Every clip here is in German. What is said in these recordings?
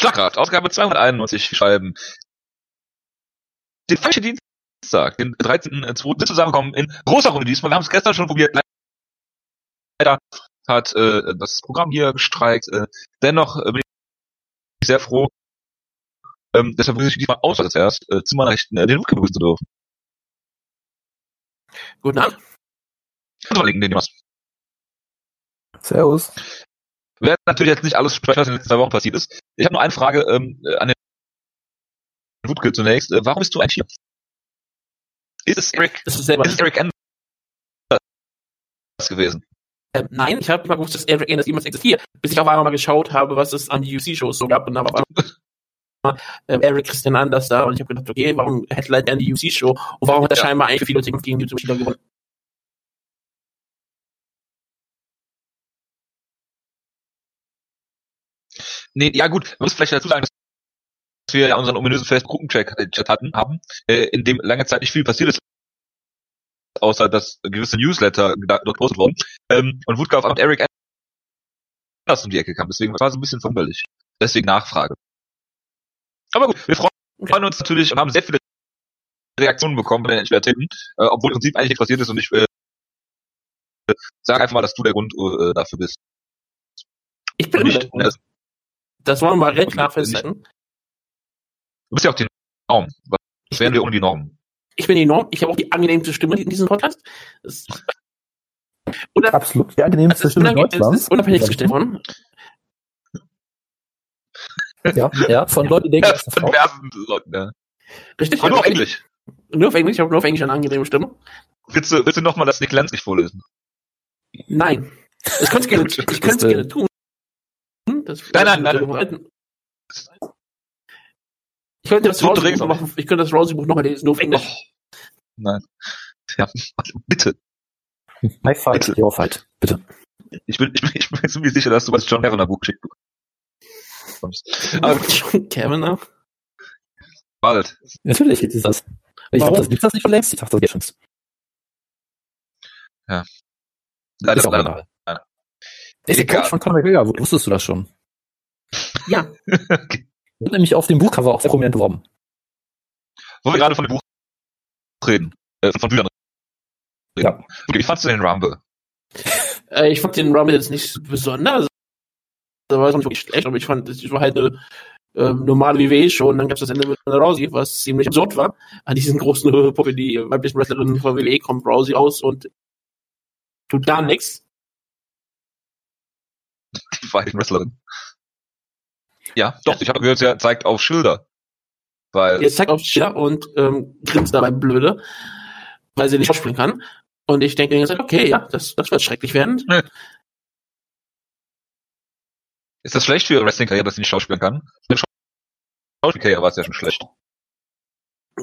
Schlagrad, Ausgabe 291 schreiben. Den falschen Dienstag, den 13.2. zusammenkommen in großer Runde diesmal. Wir haben es gestern schon probiert. Leider hat äh, das Programm hier gestreikt. Äh, dennoch äh, bin ich sehr froh, ähm, deshalb begrüße ich diesmal aus als erst äh, zu meiner Rechten äh, den Luke begrüßen zu dürfen. Guten Abend. Und den du hast. Servus. Wir werden natürlich jetzt nicht alles sprechen, was in den letzten zwei Wochen passiert ist. Ich habe nur eine Frage ähm, äh, an den Wutke zunächst. Äh, warum bist du ein Tier? Ist es Eric, ist selber. ist es Eric Anders gewesen? Ähm, nein, ich habe immer gewusst, dass Eric Anderson jemals existiert, bis ich auf einmal mal geschaut habe, was es an die UC-Shows so gab und habe auf einmal ähm, Eric Christian Anders da und ich habe gedacht, okay, warum headline er die UC-Show und warum hat er Ja. scheinbar eigentlich viele Dinge gegen YouTube Spieler gewonnen? Nee, ja gut, man muss vielleicht dazu sagen, dass wir ja unseren ominösen Facebook-Gruppenchat hatten, haben, äh, in dem lange Zeit nicht viel passiert ist, außer dass gewisse Newsletter dort gepostet wurden. Ähm, und einmal mit Eric Anders um die Ecke kam. Deswegen war es ein bisschen verwunderlich. Deswegen Nachfrage. Aber gut, wir freuen freuen uns natürlich und haben sehr viele Reaktionen bekommen bei den Entwicklerthemen, äh, obwohl im Prinzip eigentlich nichts passiert ist und ich äh, sag einfach mal, dass du der Grund äh, dafür bist. Ich bin Und nicht, der Grund. Das wollen wir mal recht klar festhalten. du bist ja auch die Norm. Was wären wir ohne die Norm? Ich bin die Norm, ich habe auch die angenehmste Stimme in diesem Podcast. Oder, Absolut die angenehmste ist Stimme Deutschlands. ist unabhängig gestellt von. Ja, ja, von Leuten, die denken, Ja, das von Leuten, ja. Richtig? Aber nur auf Englisch. Nur auf Englisch, ich habe nur auf Englisch eine angenehme Stimme. Willst du, willst du nochmal das Nick Lenz nicht vorlesen? Nein. Das könnte ich gerne, ich könnte es äh, gerne tun. Das, Nein, nein, nein, Ich könnte das So Rousey-Buch ich könnte das Rousey-Buch nochmal lesen, nur auf Englisch. Nein. Ja, bitte. High fight, your fight, bitte. Ich bin, ich bin, ich bin mir ziemlich sicher, dass du das John Kavanagh Buch geschickt bekommst. Aber John Kavanagh. bald. Natürlich gibt es das. Ich dachte, das gibt's das nicht schon längst? Ich dachte, das geht schon. Leider, Ist auch leider. egal. Ist der Egal. Coach von Conor McGregor, wusstest du das schon? Ja, Wird nämlich auf dem Buchcover auch sehr prominent beworben. Wo wir gerade von dem Buch reden, äh, von Büchern reden. Ja. Okay, wie fandst du den Rumble? äh, ich fand den Rumble jetzt nicht besonders. Da war es nicht wirklich schlecht, aber ich fand, es war halt eine ähm, normale WWE-Show und dann gab es das Ende mit Rousey, was ziemlich absurd war. An diesen großen äh, Puppe, die weiblichen Wrestlerin von WWE kommt Rousey aus und tut gar nichts. Die war eine Wrestlerin. Ja, doch, ich habe gehört, sie zeigt auf Schilder. Weil, Jetzt zeigt auf Schiller und ähm, grinst dabei blöde, weil sie nicht schauspielen kann. Und ich denke, okay, ja, das, das wird schrecklich werden. ist das schlecht für ihre Wrestling-Karriere, dass sie nicht schauspielen kann? Für Schauspielkarriere war es ja schon schlecht.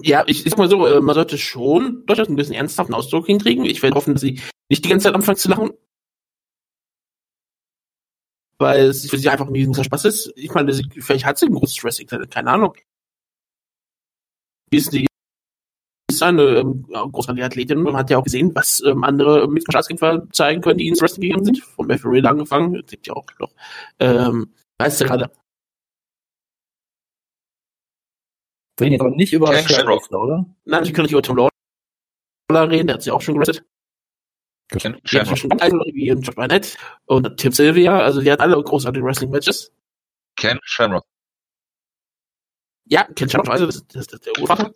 Ja, ich, ich sag mal so, äh, man sollte schon durchaus ein bisschen ernsthaften Ausdruck hinkriegen. Ich werde hoffen, dass sie nicht die ganze Zeit anfangen zu lachen. Weil es für sie einfach ein großer Spaß ist. Ich meine, sie, vielleicht hat sie ein großes Wrestling-Talent, keine Ahnung. Wie ist die ist eine ähm, großartige Athletin. Man hat ja auch gesehen, was ähm, andere mit Staatskämpfer zeigen können, die ins Wrestling gegangen sind. Von Matthew Reed angefangen. Das gibt ja auch noch. Ähm, weißt du gerade? Wir reden jetzt aber nicht über. Wrestler, oder? Nein, ich kann nicht über Tom Lawler reden, der hat sie auch schon gewrestelt. Ken Die hat Shamrock. schon also wie Josh Barnett und Tim Sylvia, also die hat alle großartige Wrestling-Matches. Ken Shamrock. Ja, kennt schon also das, das, das ist der Urvater.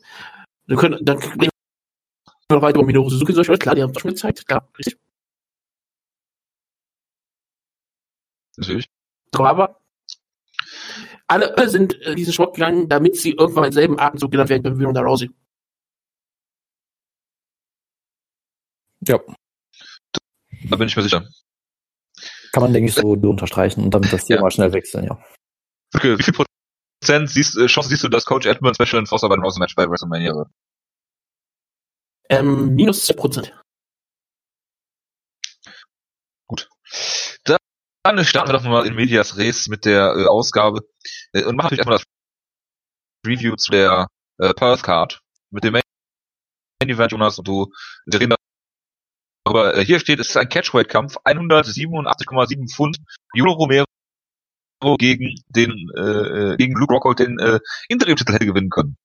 Wir können, dann reden wir noch weiter über Minoru Suzuki zum Beispiel. Klar, die haben es schon gezeigt, klar, richtig. Natürlich. Aber alle sind äh, diesen Schritt gegangen, damit sie irgendwann im selben Atemzug genannt werden können wie Ronda Rousey. Ja. Da bin ich mir sicher. Kann man, denke ich, so unterstreichen und damit das Ja. Thema schnell wechseln, ja. Okay, wie viel Prozent siehst, äh, Chance siehst du, dass Coach Edmund Special Enforcer bei dem Match bei WrestleMania wird? Ähm, minus 10 Prozent. Dann starten wir doch mal in Medias Res mit der äh, Ausgabe äh, und machen natürlich erstmal das Review zu der äh, Perth Card mit dem Main Event, Jonas und du. Wir reden darüber. Äh, hier steht, es ist ein Catchweight-Kampf, 187,7 Pfund. Julio Romero gegen den äh, gegen Luke Rockhold den äh, Interim-Titel hätte gewinnen können.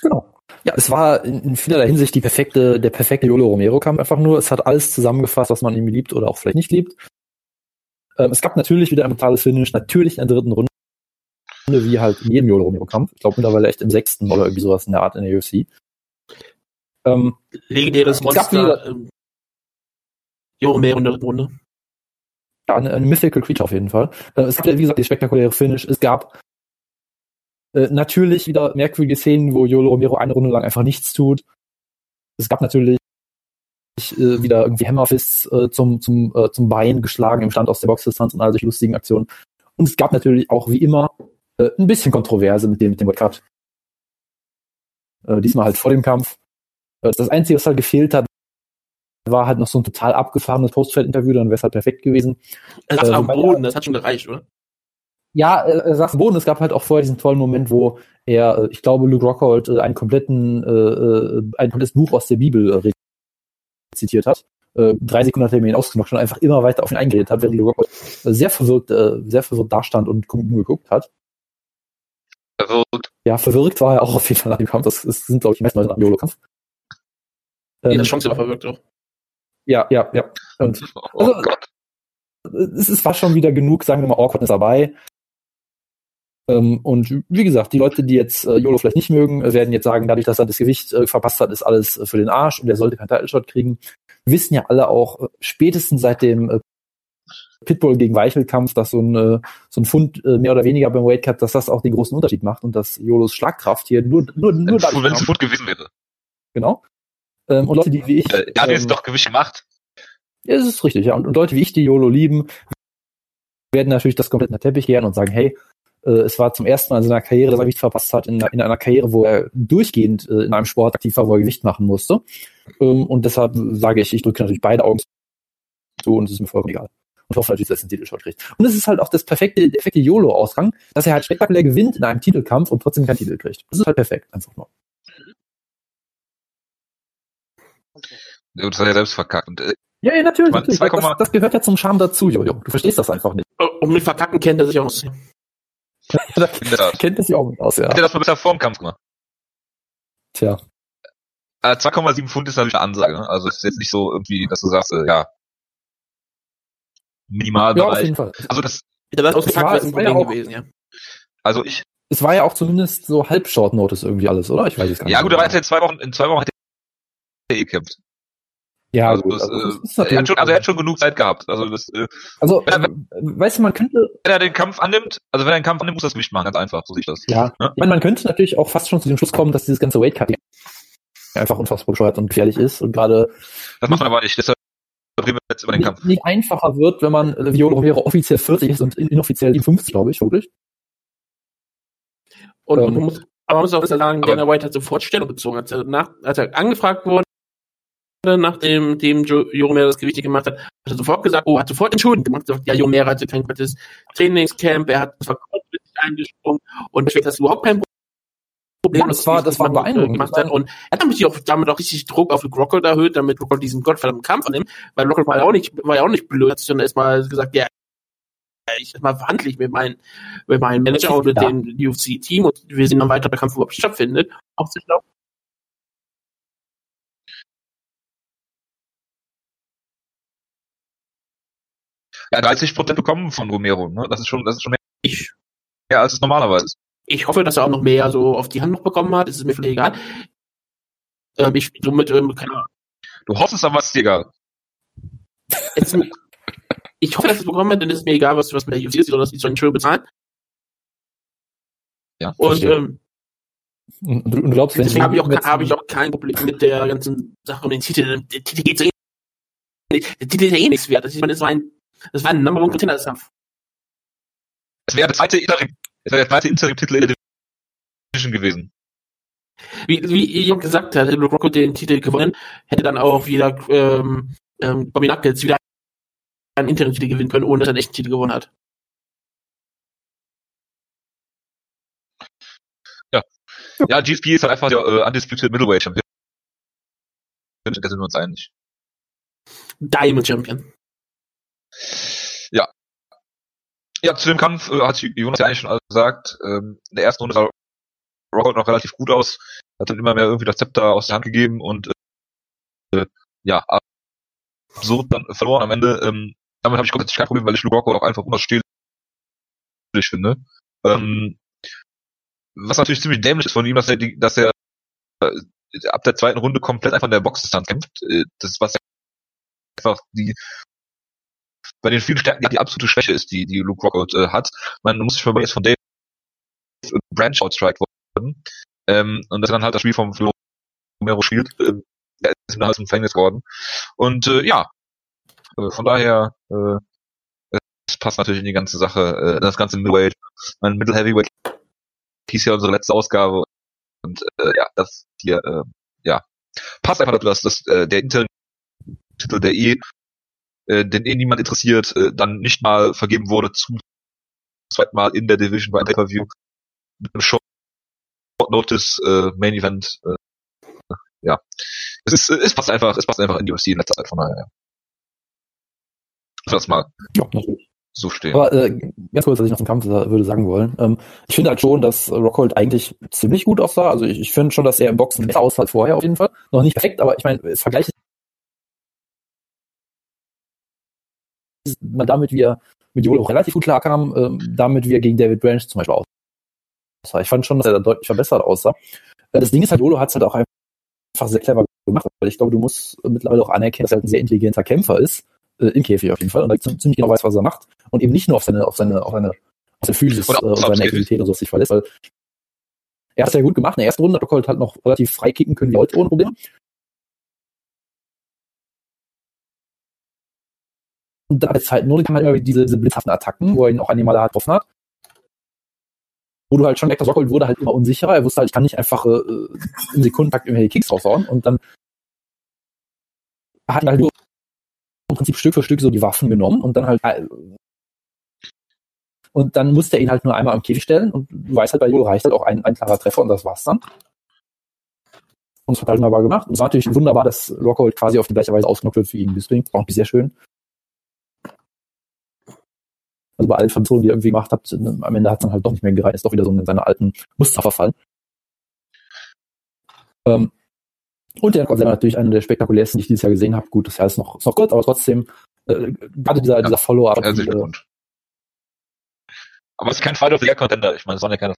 Genau. Ja, es war in, vielerlei Hinsicht die perfekte, der perfekte Yolo Romero Kampf einfach nur. Es hat alles zusammengefasst, was man irgendwie liebt oder auch vielleicht nicht liebt. Ähm, es gab natürlich wieder ein brutales Finish, natürlich in der dritten Runde, wie halt in jedem Yolo Romero Kampf. Ich glaube mittlerweile echt im sechsten oder irgendwie sowas in der Art in der UFC. Ähm, Legendäres es gab Monster. wieder- Jo Romero in der Runde. Ja, eine, eine Mythical Creature auf jeden Fall. Äh, es gab ja, wie gesagt, die spektakuläre Finish. Es gab äh, natürlich wieder merkwürdige Szenen, wo Yolo Romero eine Runde lang einfach nichts tut. Es gab natürlich äh, wieder irgendwie Hammerfists äh, zum, zum, äh, zum Bein geschlagen im Stand aus der Boxdistanz und all solche lustigen Aktionen. Und es gab natürlich auch wie immer äh, ein bisschen Kontroverse mit dem, mit dem World Cup. Äh, diesmal halt vor dem Kampf. Das Einzige, was halt gefehlt hat, war halt noch so ein total abgefahrenes Postfight-Interview, dann wäre es halt perfekt gewesen. Er saß Äh, am Boden, das hat schon gereicht, oder? Ja, er saß am Boden. Es gab halt auch vorher diesen tollen Moment, wo er, äh, ich glaube, Luke Rockhold äh, einen kompletten, äh, äh, ein komplettes Buch aus der Bibel äh, rezitiert hat. Äh, drei Sekunden nachdem er ihn ausgenockt und einfach immer weiter auf ihn eingeredet hat, während Luke Rockhold sehr verwirrt, äh, sehr verwirrt dastand und umgeguckt hat. Verwirrt. Ja, verwirrt war er auch auf jeden Fall nach dem Kampf. Das, das sind, glaube ich, die meisten Leute nach dem YOLO-Kampf. Jede Ähm, Chance war verwirkt auch. ja, ja, ja. Und Oh Also- Gott. es, es war schon wieder genug, sagen wir mal, Awkwardness dabei. Ähm, und wie gesagt, die Leute, die jetzt äh, YOLO vielleicht nicht mögen, äh, werden jetzt sagen, dadurch, dass er das Gewicht äh, verpasst hat, ist alles äh, für den Arsch und er sollte keinen Title-Shot kriegen. Wissen ja alle auch, äh, spätestens seit dem äh, Pitbull gegen Weichel-Kampf, dass so ein, äh, so ein Pfund äh, mehr oder weniger beim Weight Cut, dass das auch den großen Unterschied macht und dass YOLOs Schlagkraft hier nur, nur, nur Wenn es kommt. gut gewesen wäre. Genau. Ähm, und Leute, die wie ich. Äh, er hat ähm, jetzt doch Gewicht gemacht. Ja, es ist richtig, ja. Und, und Leute wie ich, die YOLO lieben, werden natürlich das komplett in den Teppich kehren und sagen, hey, äh, es war zum ersten Mal in seiner Karriere, dass er Gewicht verpasst hat, in, in einer Karriere, wo er durchgehend äh, in einem Sport aktiv war, wo er Gewicht machen musste. Ähm, und deshalb sage ich, ich drücke natürlich beide Augen zu und es ist mir vollkommen egal. Und hoffe natürlich, dass er den Titelshot kriegt. Und es ist halt auch das perfekte, der perfekte YOLO-Ausgang, dass er halt spektakulär gewinnt in einem Titelkampf und trotzdem keinen Titel kriegt. Das ist halt perfekt, einfach nur. Das hat er selbst verkackt. Und, äh, Ja, ja, natürlich. Man, natürlich. 2, Das, das gehört ja zum Charme dazu, Jojo. Du verstehst das einfach nicht. Oh, Und mit Verkacken kennt er sich aus. da kennt das ja auch nicht aus, ja. Hätte er das mal besser vor dem Kampf gemacht. Tja. Äh, 2,7 Pfund ist natürlich eine Ansage. ne? Also es ist jetzt nicht so irgendwie, dass du sagst, äh, ja, Ja, auf jeden Fall. also das, Hätte das war- ausgepackt, ein ja Problem auch- gewesen, ja. also ich, Es war ja auch zumindest so halb Short Notice irgendwie alles, oder? Ich weiß es gar nicht. ja gut, aber er hat in zwei Wochen, in zwei Wochen hat er gekämpft. ja, also, gut. das, Also, das äh, er hat schon, also er hat schon genug Zeit gehabt. Also das, äh, also, Ja, äh, weißt du, man könnte, wenn er den Kampf annimmt, also wenn er den Kampf annimmt, muss er das Gewicht machen, ganz einfach, so sehe ich das. ja, Ja. ich meine, man könnte natürlich auch fast schon zu dem Schluss kommen, dass dieses ganze Weight Cutting einfach unfassbar bescheuert und gefährlich ist und gerade Das macht man aber nicht, deshalb reden wir jetzt über den Kampf. nicht, nicht einfacher wird, wenn man äh, Violo Romero offiziell 40 ist und in- inoffiziell 57, glaube ich, wirklich. Und, Ähm, und man muss, aber man muss auch sagen, Dana White hat sofort Stellung bezogen. Als er, nach, als er angefragt wurde, nachdem dem Jo- Joromero das Gewicht gemacht hat, hat er sofort gesagt, oh, hat sofort Entschuldigung gemacht, gesagt, ja, Joromero hatte kein gutes Trainingscamp, er hat das war kurzfristig eingesprungen und deswegen ist das überhaupt kein Problem. Das war- das war äh, beeindruckend. Gemacht hat. Und er hat damit auch, damit auch richtig Druck auf Rockhold erhöht, damit Rockhold diesen gottverdammten Kampf annimmt, weil Rockhold war ja auch nicht, war ja auch nicht blöd, hat sich dann erstmal gesagt, ja, ich mal verhandle ich mit meinem, mit meinem Manager und mit Ja. dem UFC-Team und wir sehen dann weiter, ob der Kampf überhaupt stattfindet. Auch sich glaubt, Ja, 30 Prozent bekommen von Romero, ne? Das ist schon, das ist schon mehr, ich, mehr als es normalerweise ist. ich hoffe, dass er auch noch mehr so auf die Hand noch bekommen hat, es ist mir völlig egal. Ähm, ich, somit, ähm, keine Ahnung. Du hoffst es aber, es ist dir egal. Es ist mir- ich hoffe, dass er es bekommen hat, denn es ist mir egal, was, was mit der UFC ist, sondern dass die sollen schön bezahlen. Ja. Und, Verstehe. ähm, Und, und du glaubst, deswegen habe ich, auch, habe ich auch kein Problem mit der ganzen Sache um den Titel. Der Titel geht so eh nicht. Der Titel ist ja eh nichts wert. Das, ich meine, das war ein, das war ein Number One Contender Kampf. Es wäre der zweite Interim, es wäre der zweite Interim-Titel in der Division gewesen. Wie, wie ich auch gesagt hat, hätte Rocco den Titel gewonnen, hätte dann auch wieder ähm, ähm, Bobby Knuckles wieder einen Interim-Titel gewinnen können, ohne dass er einen echten Titel gewonnen hat. Ja, GSP ist halt einfach der äh, undisputed Middleweight Champion. Da sind wir uns einig. Diamond Champion. Ja, zu dem Kampf äh, hat Jonas ja eigentlich schon gesagt. Ähm, in der ersten Runde sah Rockhold noch relativ gut aus, hat dann immer mehr irgendwie das Zepter aus der Hand gegeben und äh, ja, absurd dann verloren am Ende. Ähm, damit habe ich grundsätzlich kein Problem, weil ich Luke Rockhold auch einfach unausstehlich finde. Ähm, was natürlich ziemlich dämlich ist von ihm, dass er, dass er äh, ab der zweiten Runde komplett einfach in der Boxdistanz kämpft. Äh, das was einfach die bei den vielen Stärken die, die absolute Schwäche ist, die die Luke Rockhold äh, hat. Man muss sich mal jetzt von Dave Branch outstrike worden. Ähm, und das ist dann halt das Spiel vom Romero spielt. Äh, er ist dann halt zum Gefängnis geworden. Und äh, ja, äh, von daher äh, es passt natürlich in die ganze Sache, äh, das ganze Middleweight. Mein Middle Heavyweight hieß ja unsere letzte Ausgabe und äh, ja, das hier, äh, ja, passt einfach dazu, dass das, äh, der Interim-Titel, der eh, äh, den eh niemand interessiert, äh, dann nicht mal vergeben wurde zum zweiten Mal in der Division bei Pay-Per-View mit einem Short Notice äh, Main Event. Äh, ja, es ist, es passt einfach, es passt einfach in die UFC in letzter Zeit von daher. Ja. Das mal. Ja, natürlich so stehen. Aber äh, ganz kurz, was ich noch zum Kampf würde sagen wollen. Ähm, ich finde halt schon, dass Rockhold eigentlich ziemlich gut aussah. Also ich, ich finde schon, dass er im Boxen besser aussah als vorher auf jeden Fall. Noch nicht perfekt, aber ich meine, es vergleicht man damit, wie er mit Jolo relativ gut klarkam, ähm, damit, wie er gegen David Branch zum Beispiel aussah. Ich fand schon, dass er da deutlich verbessert aussah. Äh, das Ding ist halt, Jolo hat es halt auch einfach sehr clever gemacht, weil ich glaube, du musst mittlerweile auch anerkennen, dass er halt ein sehr intelligenter Kämpfer ist äh, im Käfig auf jeden Fall und er ziemlich genau weiß, was er macht und eben nicht nur auf seine, auf seine, auf seine, auf seine Physis äh, und seine Aktivität und so sich verlässt, weil er hat es ja gut gemacht. In der ersten Runde hat Rockhold halt noch relativ frei kicken können wie heute ohne Probleme. Und da ist halt nur kann man diese, diese blitzhaften Attacken, wo er ihn auch einmal hart getroffen hat. Wo du halt schon merkst, dass Rockhold wurde halt immer unsicherer. Er wusste halt, ich kann nicht einfach äh, im Sekundentakt irgendwelche Kicks raushauen und dann hat er halt im Prinzip Stück für Stück so die Waffen genommen und dann halt äh, und dann musste er ihn halt nur einmal am Käfig stellen und du weißt halt, bei Jolo reicht halt auch ein, ein klarer Treffer und das war's dann. Und es hat halt wunderbar gemacht. Und es war natürlich wunderbar, dass Rockhold quasi auf die gleiche Weise ausgenockt wird für ihn Bisping. War auch sehr schön. Also bei allen Versuchen, die er irgendwie gemacht hat, am Ende hat es dann halt doch nicht mehr gereicht, ist doch wieder so in seine alten Muster verfallen. Ähm, und der Konzert natürlich einer der spektakulärsten, die ich dieses Jahr gesehen habe. Gut, das Jahr ist noch, ist noch kurz, aber trotzdem, äh, gerade dieser, ja, dieser Follow-up. Herzlichen Glückwunsch. aber es ist kein Fight of the Year Contender. Ich meine, es waren ja keine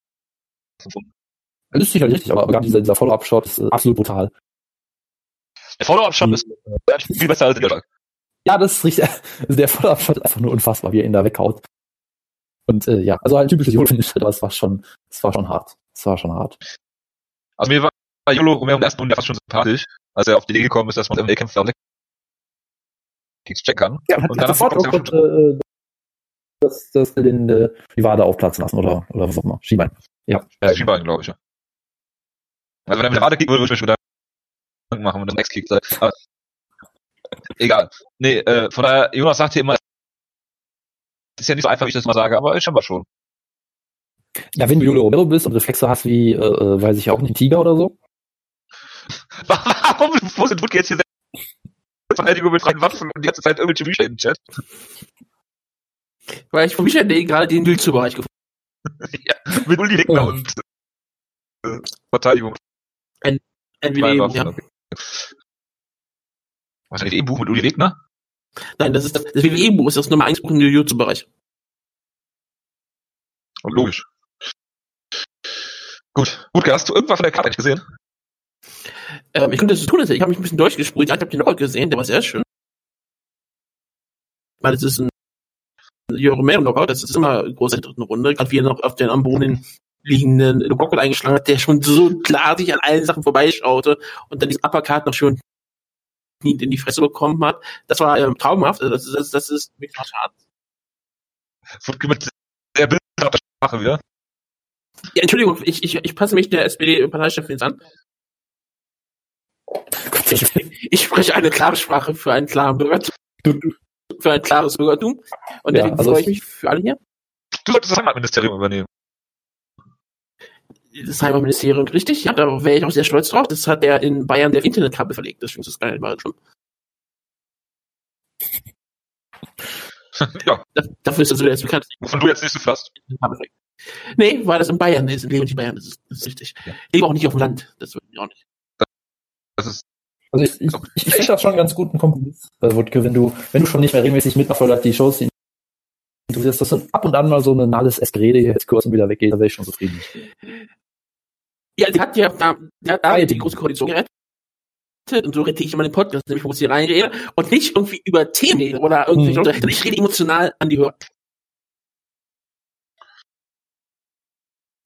Das ist sicherlich richtig, aber gerade dieser, dieser Follow-up-Shot ist äh, absolut brutal. Der Follow-up-Shot ist äh, viel besser als der Schlag. Ja, das ist richtig. Also der ist einfach nur unfassbar, wie er ihn da weghaut. Und äh, ja, also ein typisches Jolo-Finish, aber es war schon, es war schon hart. Es war schon hart. Also mir war Jolo Romero im ersten Runde fast schon sympathisch, als er auf die Idee gekommen ist, dass man MMA-Kämpfer auch Kicks checken kann. Ja, und dann sofort auch gut, äh, dass, dass den äh, die Wade aufplatzen lassen oder, oder was auch immer. Schienbein. Ja, ja Schienbein, glaube ich. Ja. Also wenn er mit der Wade kickt, würde ich mich wieder machen, wenn er Ex kickt. Egal. Nee, äh, von daher, Jonas sagt hier immer, ist ja nicht so einfach, wie ich das mal sage, aber ist schon mal schon. Ja, wenn du Jolo Romero bist und Reflexe hast wie, äh, äh weiß ich auch nicht, Tiger oder so, Warum wo sind Woodke jetzt hier Verteidigung mit freien Waffen und die ganze Zeit irgendwelche Bücher im Chat? Weil ich von Michael D. gerade den Dülzu-Bereich gefunden ja, mit Uli Wegner oh. und äh, Verteidigung. Ein, ein ja. Was ist ein WWE-Buch mit Uli Wegner? Nein, das ist das, das WWE-Buch, ist das Nummer 1 Buch im Jujutsu-Bereich. Logisch. Gut. Gut, hast du irgendwas von der Karte nicht gesehen? Ähm, ich könnte das tun, ich habe mich ein bisschen durchgespult. Ich habe den Knockout gesehen, der war sehr schön. Weil es ist ein Romero Knockout, das ist immer groß in der dritten Runde, gerade wie er noch auf den am Boden liegenden Knockout eingeschlagen hat, der schon so klar sich an allen Sachen vorbeischaute und dann diesen Uppercut noch schön in die Fresse bekommen hat. Das war ähm, traumhaft, also das, das, das ist wirklich schade. Mit sehr bildhafter Sprache wieder. Ja, Entschuldigung, ich, ich, ich passe mich der SPD-Parteichefin jetzt an. Ich, ich spreche eine klare Sprache für einen klaren Bürgertum. Für ein klares Bürgertum. Und ja, deswegen also freue ich mich für alle hier. Du solltest das Heimatministerium übernehmen. Das Heimatministerium, richtig? Ja, da wäre ich auch sehr stolz drauf. Das hat er in Bayern der Internetkabel verlegt. Das ist geil, war schon. ja, Da- Dafür ist er so jetzt bekannt. wovon du jetzt nicht so fast. Nee, weil das in Bayern ist, in Leben die Bayern, das ist, das ist richtig. Ich lebe auch nicht auf dem Land, das wird mir auch nicht. Das ist, Also ich, ich, ich, ich finde das schon einen ganz guten Kompromiss, äh, Wutke, wenn du, wenn du schon nicht mehr regelmäßig mitverfolgst, die Shows, die du wirst, dass dann ab und an mal so ein nahles Esgerede jetzt kurz und wieder weggeht, da wäre ich schon zufrieden. Ja, die hat ja da, die hat da die große Koalition gerettet. Und so rette ich immer den Podcast, nämlich wo ich hier reinrede und nicht irgendwie über Themen rede oder irgendwie. Mhm. Ich rede emotional an die Hörer.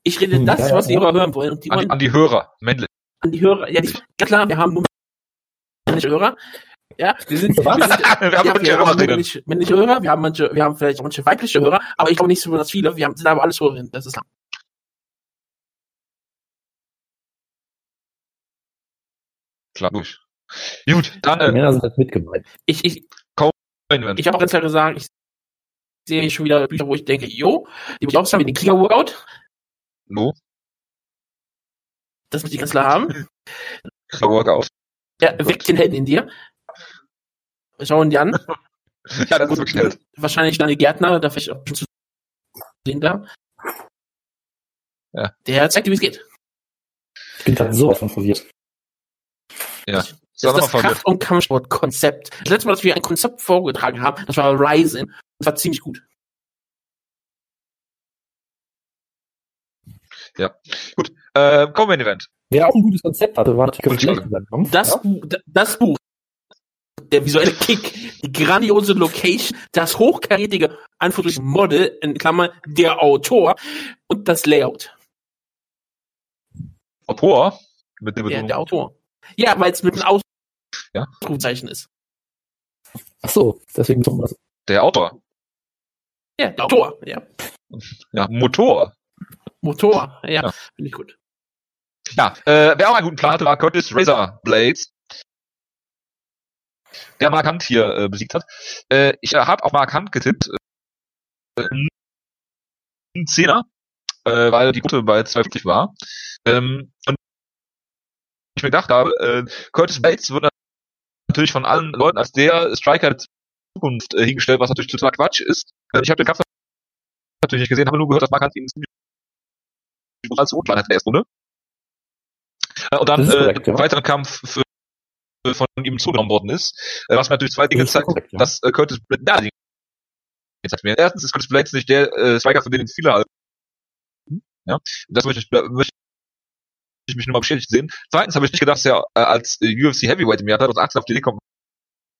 Ich rede Hm, das, ja, ja, was die ja. Hörer hören wollen. Und die an, wollen die, an die Hörer, männlich. an die Hörer. Ja, die, ja klar, wir haben nur männliche Hörer. Ja, wir sind, wir Was? sind, Wir haben ja, wir haben männliche, männliche Hörer, wir haben manche, wir haben vielleicht auch manche weibliche Hörer, aber ich glaube nicht so besonders viele. Wir haben, sind aber alles Hörerinnen, das ist klar. Klar, durch. Gut, dann Die äh, Männer sind halt mitgemeint. Ich, ich, ich habe auch ganz klar gesagt, ich sehe schon wieder Bücher, wo ich denke, jo, die muss ich auch sagen, wie den Krieger-Workout. No, Das muss ich ganz klar haben. Workout. Ja, weckt den Helden in dir. Schau ihn dir an. Ja, das ist wirklich nett. Wahrscheinlich deine Gärtner, da vielleicht auch schon zu sehen da. Ja. Der zeigt dir, wie es geht. Ich bin gerade sowas von verwirrt. Ja. Das das mir. Kraft- und Kampfsport-Konzept. Das letzte Mal, dass wir ein Konzept vorgetragen haben, das war Ryzen. Das war ziemlich gut. Gut, äh, kommen Main Event. Wer auch ein gutes Konzept hatte, war natürlich Blake. Das, ja? Bu- d- das Buch, der visuelle Kick, die grandiose Location, das hochkarätige Anführungsstrichen Model, in Klammern der Autor und das Layout. Autor. Mit dem Der, Betonung. der Autor. Ja, weil es mit einem Ja. Ausrufezeichen ist. Ach so, deswegen so was. Der Autor. Ja, der Autor. Ja. Ja, Motor. Motor. Ja, Ja. finde ich gut. Ja, äh, wer auch einen guten Plan hatte, war Curtis Razor Blades. Der Mark Hunt hier äh, besiegt hat. Äh, ich äh, habe auf Mark Hunt getippt. Äh, ein Zehner, äh, weil die Quote bei 2,50 war. Ähm, und ich mir gedacht habe, äh, Curtis Blades wird natürlich von allen Leuten als der Striker der Zukunft äh, hingestellt, was natürlich total Quatsch ist. Äh, ich habe den Kampf natürlich nicht gesehen, habe nur gehört, dass Mark Hunt ihn ziemlich brutal zurückgeschlagen hat in der ersten Runde. Äh, Und dann äh, korrekt, ja. im weiteren Kampf für, für von ihm zugenommen worden ist, äh, was mir natürlich zwei Dinge zeigt, korrekt, ja. dass äh, Curtis Blades, ja, die- mir, erstens ist Curtis Blades nicht der äh, Striker, für den viele halten. Ja, das möchte ich, möchte ich mich nur mal bestätigt sehen. Zweitens habe ich nicht gedacht, dass er äh, als äh, UFC Heavyweight im Jahr 2018 auf die Idee kommt,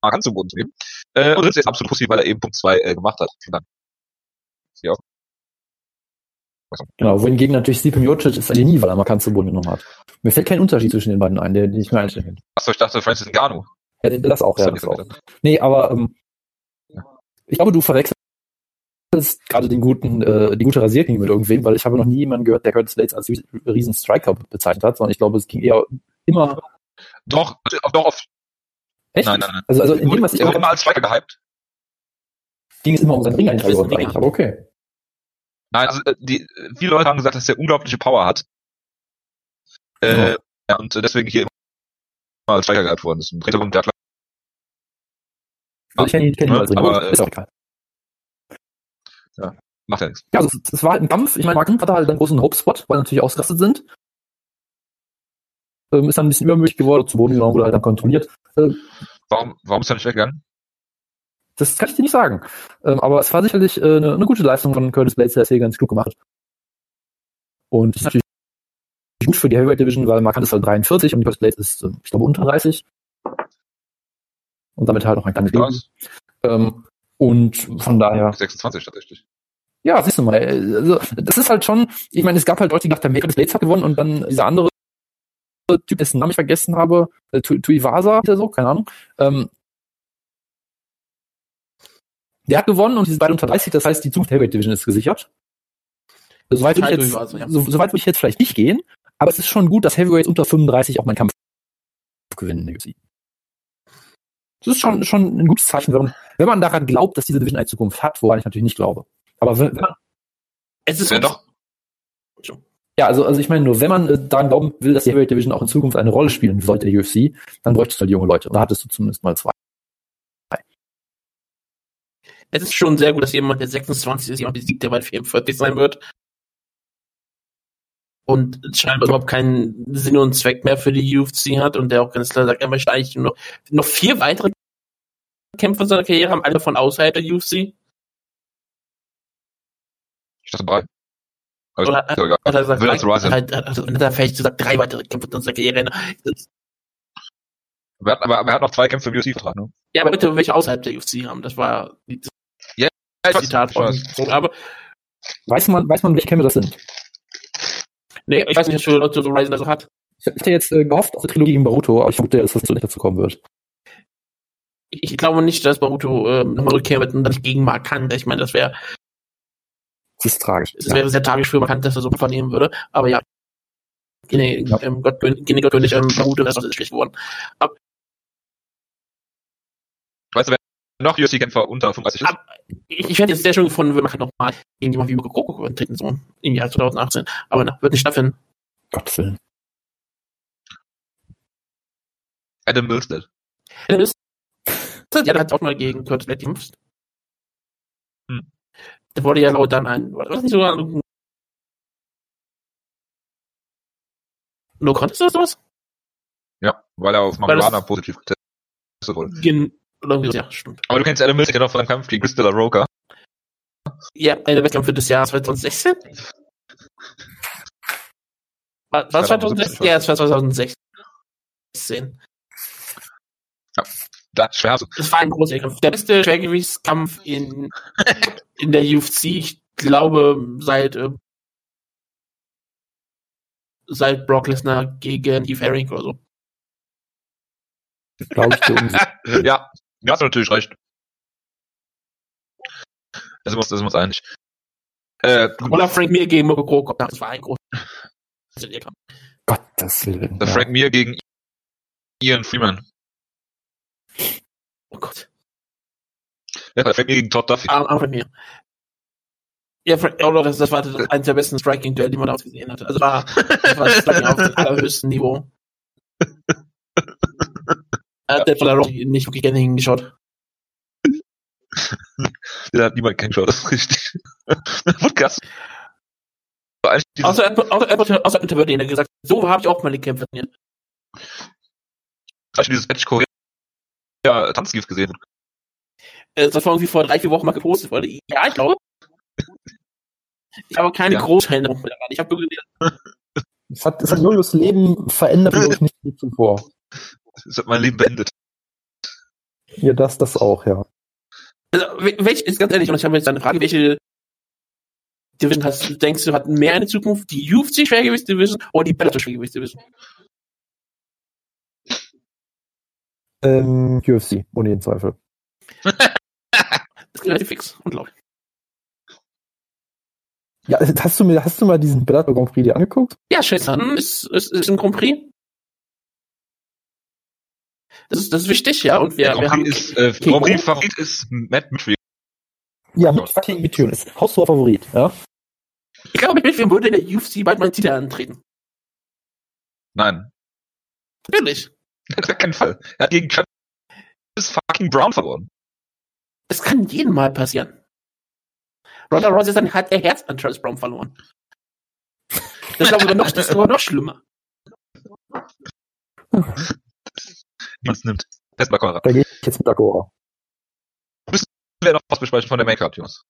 mal ganz zum Boden zu gehen. Äh, und drittens ist absolut positiv, weil er eben Punkt 2 äh, gemacht hat. Vielen Dank. Ja. Genau, wohingegen natürlich Stipe Miocic ist ein Genie, weil er markant zu Boden genommen hat. Mir fällt kein Unterschied zwischen den beiden ein, der, den ich mir einstellen kann. Achso, ich dachte Francis Ngannou. Ja, das auch, ja, Das auch. nicht Nee, aber ähm, ich glaube, du verwechselst gerade den guten, äh, die gute Rasierklinge mit irgendwem, weil ich habe noch nie jemanden gehört, der Curtis Blades als riesen Striker bezeichnet hat, sondern ich glaube, es ging eher immer. Doch, doch auf. Echt? Nein, nein, nein. Also, also in dem, was ich er immer als Striker gehypt. ging es immer um seinen Ring ein eigentlich, aber okay. Nein, also äh, die, äh, viele Leute haben gesagt, dass er unglaubliche Power hat. Äh, Ja. und äh, deswegen hier immer als Striker gehypt worden ist. Im Hintergrund, ja klar. Also ich kenne ihn, kenn ihn Ja, als Ring, aber, äh, ist auch egal. Macht ja nichts. Ja, also es, war halt ein Kampf. Ich meine, Mark Hunt hatte halt einen großen Hope-Spot, weil natürlich ausgerastet sind. Ähm, ist dann ein bisschen übermütig geworden, zu Boden genommen, wurde halt dann kontrolliert. Warum, warum ist er nicht weggegangen? Das kann ich dir nicht sagen. Ähm, aber es war sicherlich äh, eine, eine gute Leistung von Curtis Blades, der es hier ganz klug gemacht hat. Und das ist natürlich gut für die Heavyweight Division, weil Mark Hunt ist halt 43 und Curtis Blades ist, äh, ich glaube, unter 30. Und damit halt noch ein kleines Leben. Ähm, und von daher, 26 tatsächlich. Ja, siehst du mal, äh, also, das ist halt schon, ich meine, es gab halt Leute, die gedacht haben, hey, Curtis Blades hat gewonnen und dann dieser andere Typ, dessen Namen ich vergessen habe, äh, Tu- Tuivasa oder so, keine Ahnung, ähm, der hat gewonnen und die sind beide unter 30, das heißt, die Zukunft der Heavyweight Division ist gesichert. Soweit würde ich, jetzt, Tuivasa, ja. so, soweit würde ich jetzt vielleicht nicht gehen, aber es ist schon gut, dass Heavyweights unter 35 auch meinen Kampf gewinnen in UFC. Das ist schon, schon ein gutes Zeichen, wenn man, wenn man daran glaubt, dass diese Division eine Zukunft hat, woran ich natürlich nicht glaube. Aber wenn, wenn man, Es ist Wer doch? ja, also, also ich meine nur, wenn man äh, daran glauben will, dass die Heavyweight Division auch in Zukunft eine Rolle spielen sollte der UFC, dann bräuchtest du halt junge Leute. Und da hattest du zumindest mal zwei. es ist schon sehr gut, dass jemand, der 26 ist, jemand besiegt, der bei 44 sein wird. Und es scheinbar überhaupt keinen Sinn und Zweck mehr für die UFC hat und der auch ganz klar sagt, er möchte eigentlich nur noch, noch vier weitere Kämpfe in seiner Karriere haben, alle von außerhalb der UFC. Ich dachte drei. Aber Oder ja egal. hat er gesagt, Will das Rising. halt, also, hat er vielleicht gesagt, drei weitere Kämpfe in seiner Karriere. Das, Aber er hat- aber er hat noch zwei Kämpfe im UFC-Vertrag, ne? ja, aber bitte welche außerhalb der UFC haben. Das war die Ja, weiß, Zitat von. weiß. Aber Weiß man, weiß man, welche Kämpfe das sind? nee, ich weiß nicht, was für Leute so Ryzen das hat. Ich hätte jetzt äh, gehofft auf eine Trilogie gegen Baruto, aber ich vermute, dass das so nicht dazu kommen wird. Ich, ich glaube nicht, dass Baruto ähm, nochmal rückkehren wird und dann gegen Markant. Ich meine, das wäre Das ist tragisch. es wäre sehr tragisch für Markant, dass er so vernehmen würde. Aber ja. Gene, Ja. ähm, Gott, Gene Gottkönig, ähm, Baruto, das ist auch schlecht geworden. Weißt du, wer noch UFC-Kämpfer unter 35 ist? Ab- Ich, ich hätte es sehr schön gefunden, wenn man halt nochmal gegen jemand wie Mokoko antreten so im Jahr 2018. Aber na, wird nicht stattfinden. Gottes Willen. Adam Milstead. Ja, das- Ja, der hat auch mal gegen Kurt Black gekämpft. Hm. Der wurde ja laut dann ein, war das nicht sogar ein No Contest oder sowas? Ja, weil er auf das- Marihuana positiv getestet wurde. Gen ja, stimmt. Aber du kennst Adam Milstead ja noch von dem Kampf gegen Chris De La Roca. Ja, einer der Wettkämpfe des Jahres 2016? War war es 2016? Ja, es war 2016. Da, schwer so. Das war ein großer Kampf. Der beste Schwergewichtskampf in, in der UFC, ich glaube, seit, äh, seit Brock Lesnar gegen Eve Herring oder so. Dir um. ja, da hast du natürlich recht. Da sind wir uns, da sind wir uns einig. Äh, Oder Frank Mir gegen Mokoko. Das war ein großer Kampf. Gottes Willen. Frank Mir gegen Ian Freeman. Oh Gott. Ja, der Frank Mir gegen Todd Duffy. Ah, ah, Frank Mir. Ja, Frank, oh, das, das war eines der besten Striking-Duell, die man damals gesehen hatte. Also war, das war Striking auf dem allerhöchsten Niveau. Der hat von der Rocky nicht wirklich gerne hingeschaut. Der hat niemand kennengeschaut, das ist richtig. Podcast. Außer, außer, außer, außer Interview, der gesagt hat, so habe ich auch meine Kämpfe trainiert. Hast du dieses Match Korea ja, Tanzgift gesehen? Äh, Das war irgendwie vor drei, vier Wochen mal gepostet wurde. Ja, ich glaube. Ich habe keine Ja. große mehr daran. Ich habe nur gesehen, Es hat, es hat Jojos Leben verändert, wie ich nicht wie zuvor. Das hat mein Leben beendet. Ja, das, das auch, ja. also, wel- welche, ist ganz ehrlich, und ich habe jetzt eine Frage, welche Division hast du, denkst du, hat mehr eine Zukunft? Die UFC Schwergewicht Division oder die Bellator Schwergewicht Division? Ähm, UFC, ohne jeden Zweifel. Das ist relativ fix. Unglaublich. Ja, hast du mir, hast du mal diesen Bellator Grand Prix dir angeguckt? Ja, Shazam ist, ist, ist im Grand Prix. Das ist, das ist wichtig, ja. Und wir, Der wir Grand haben, Prix ist, äh, Grand Prix? Favorit ist Matt Mitchell. Ja, mit fucking Mitune. Ist haushoher Favorit, ja. ich glaube, mit wem würde in der UFC bald mal einen Titel antreten. Nein, Natürlich. auf gar keinen Fall. Er hat gegen Travis fucking Brown verloren. Das kann jedem mal passieren. Ronda Rousey dann hat ihr Herz an Travis Brown verloren. Das ist glaube ich noch, das ist aber noch schlimmer. Niemand nimmt. Test mal Konrad. Da gehe ich jetzt mit Agora. Wir noch was besprechen von der Make-up, Jungs.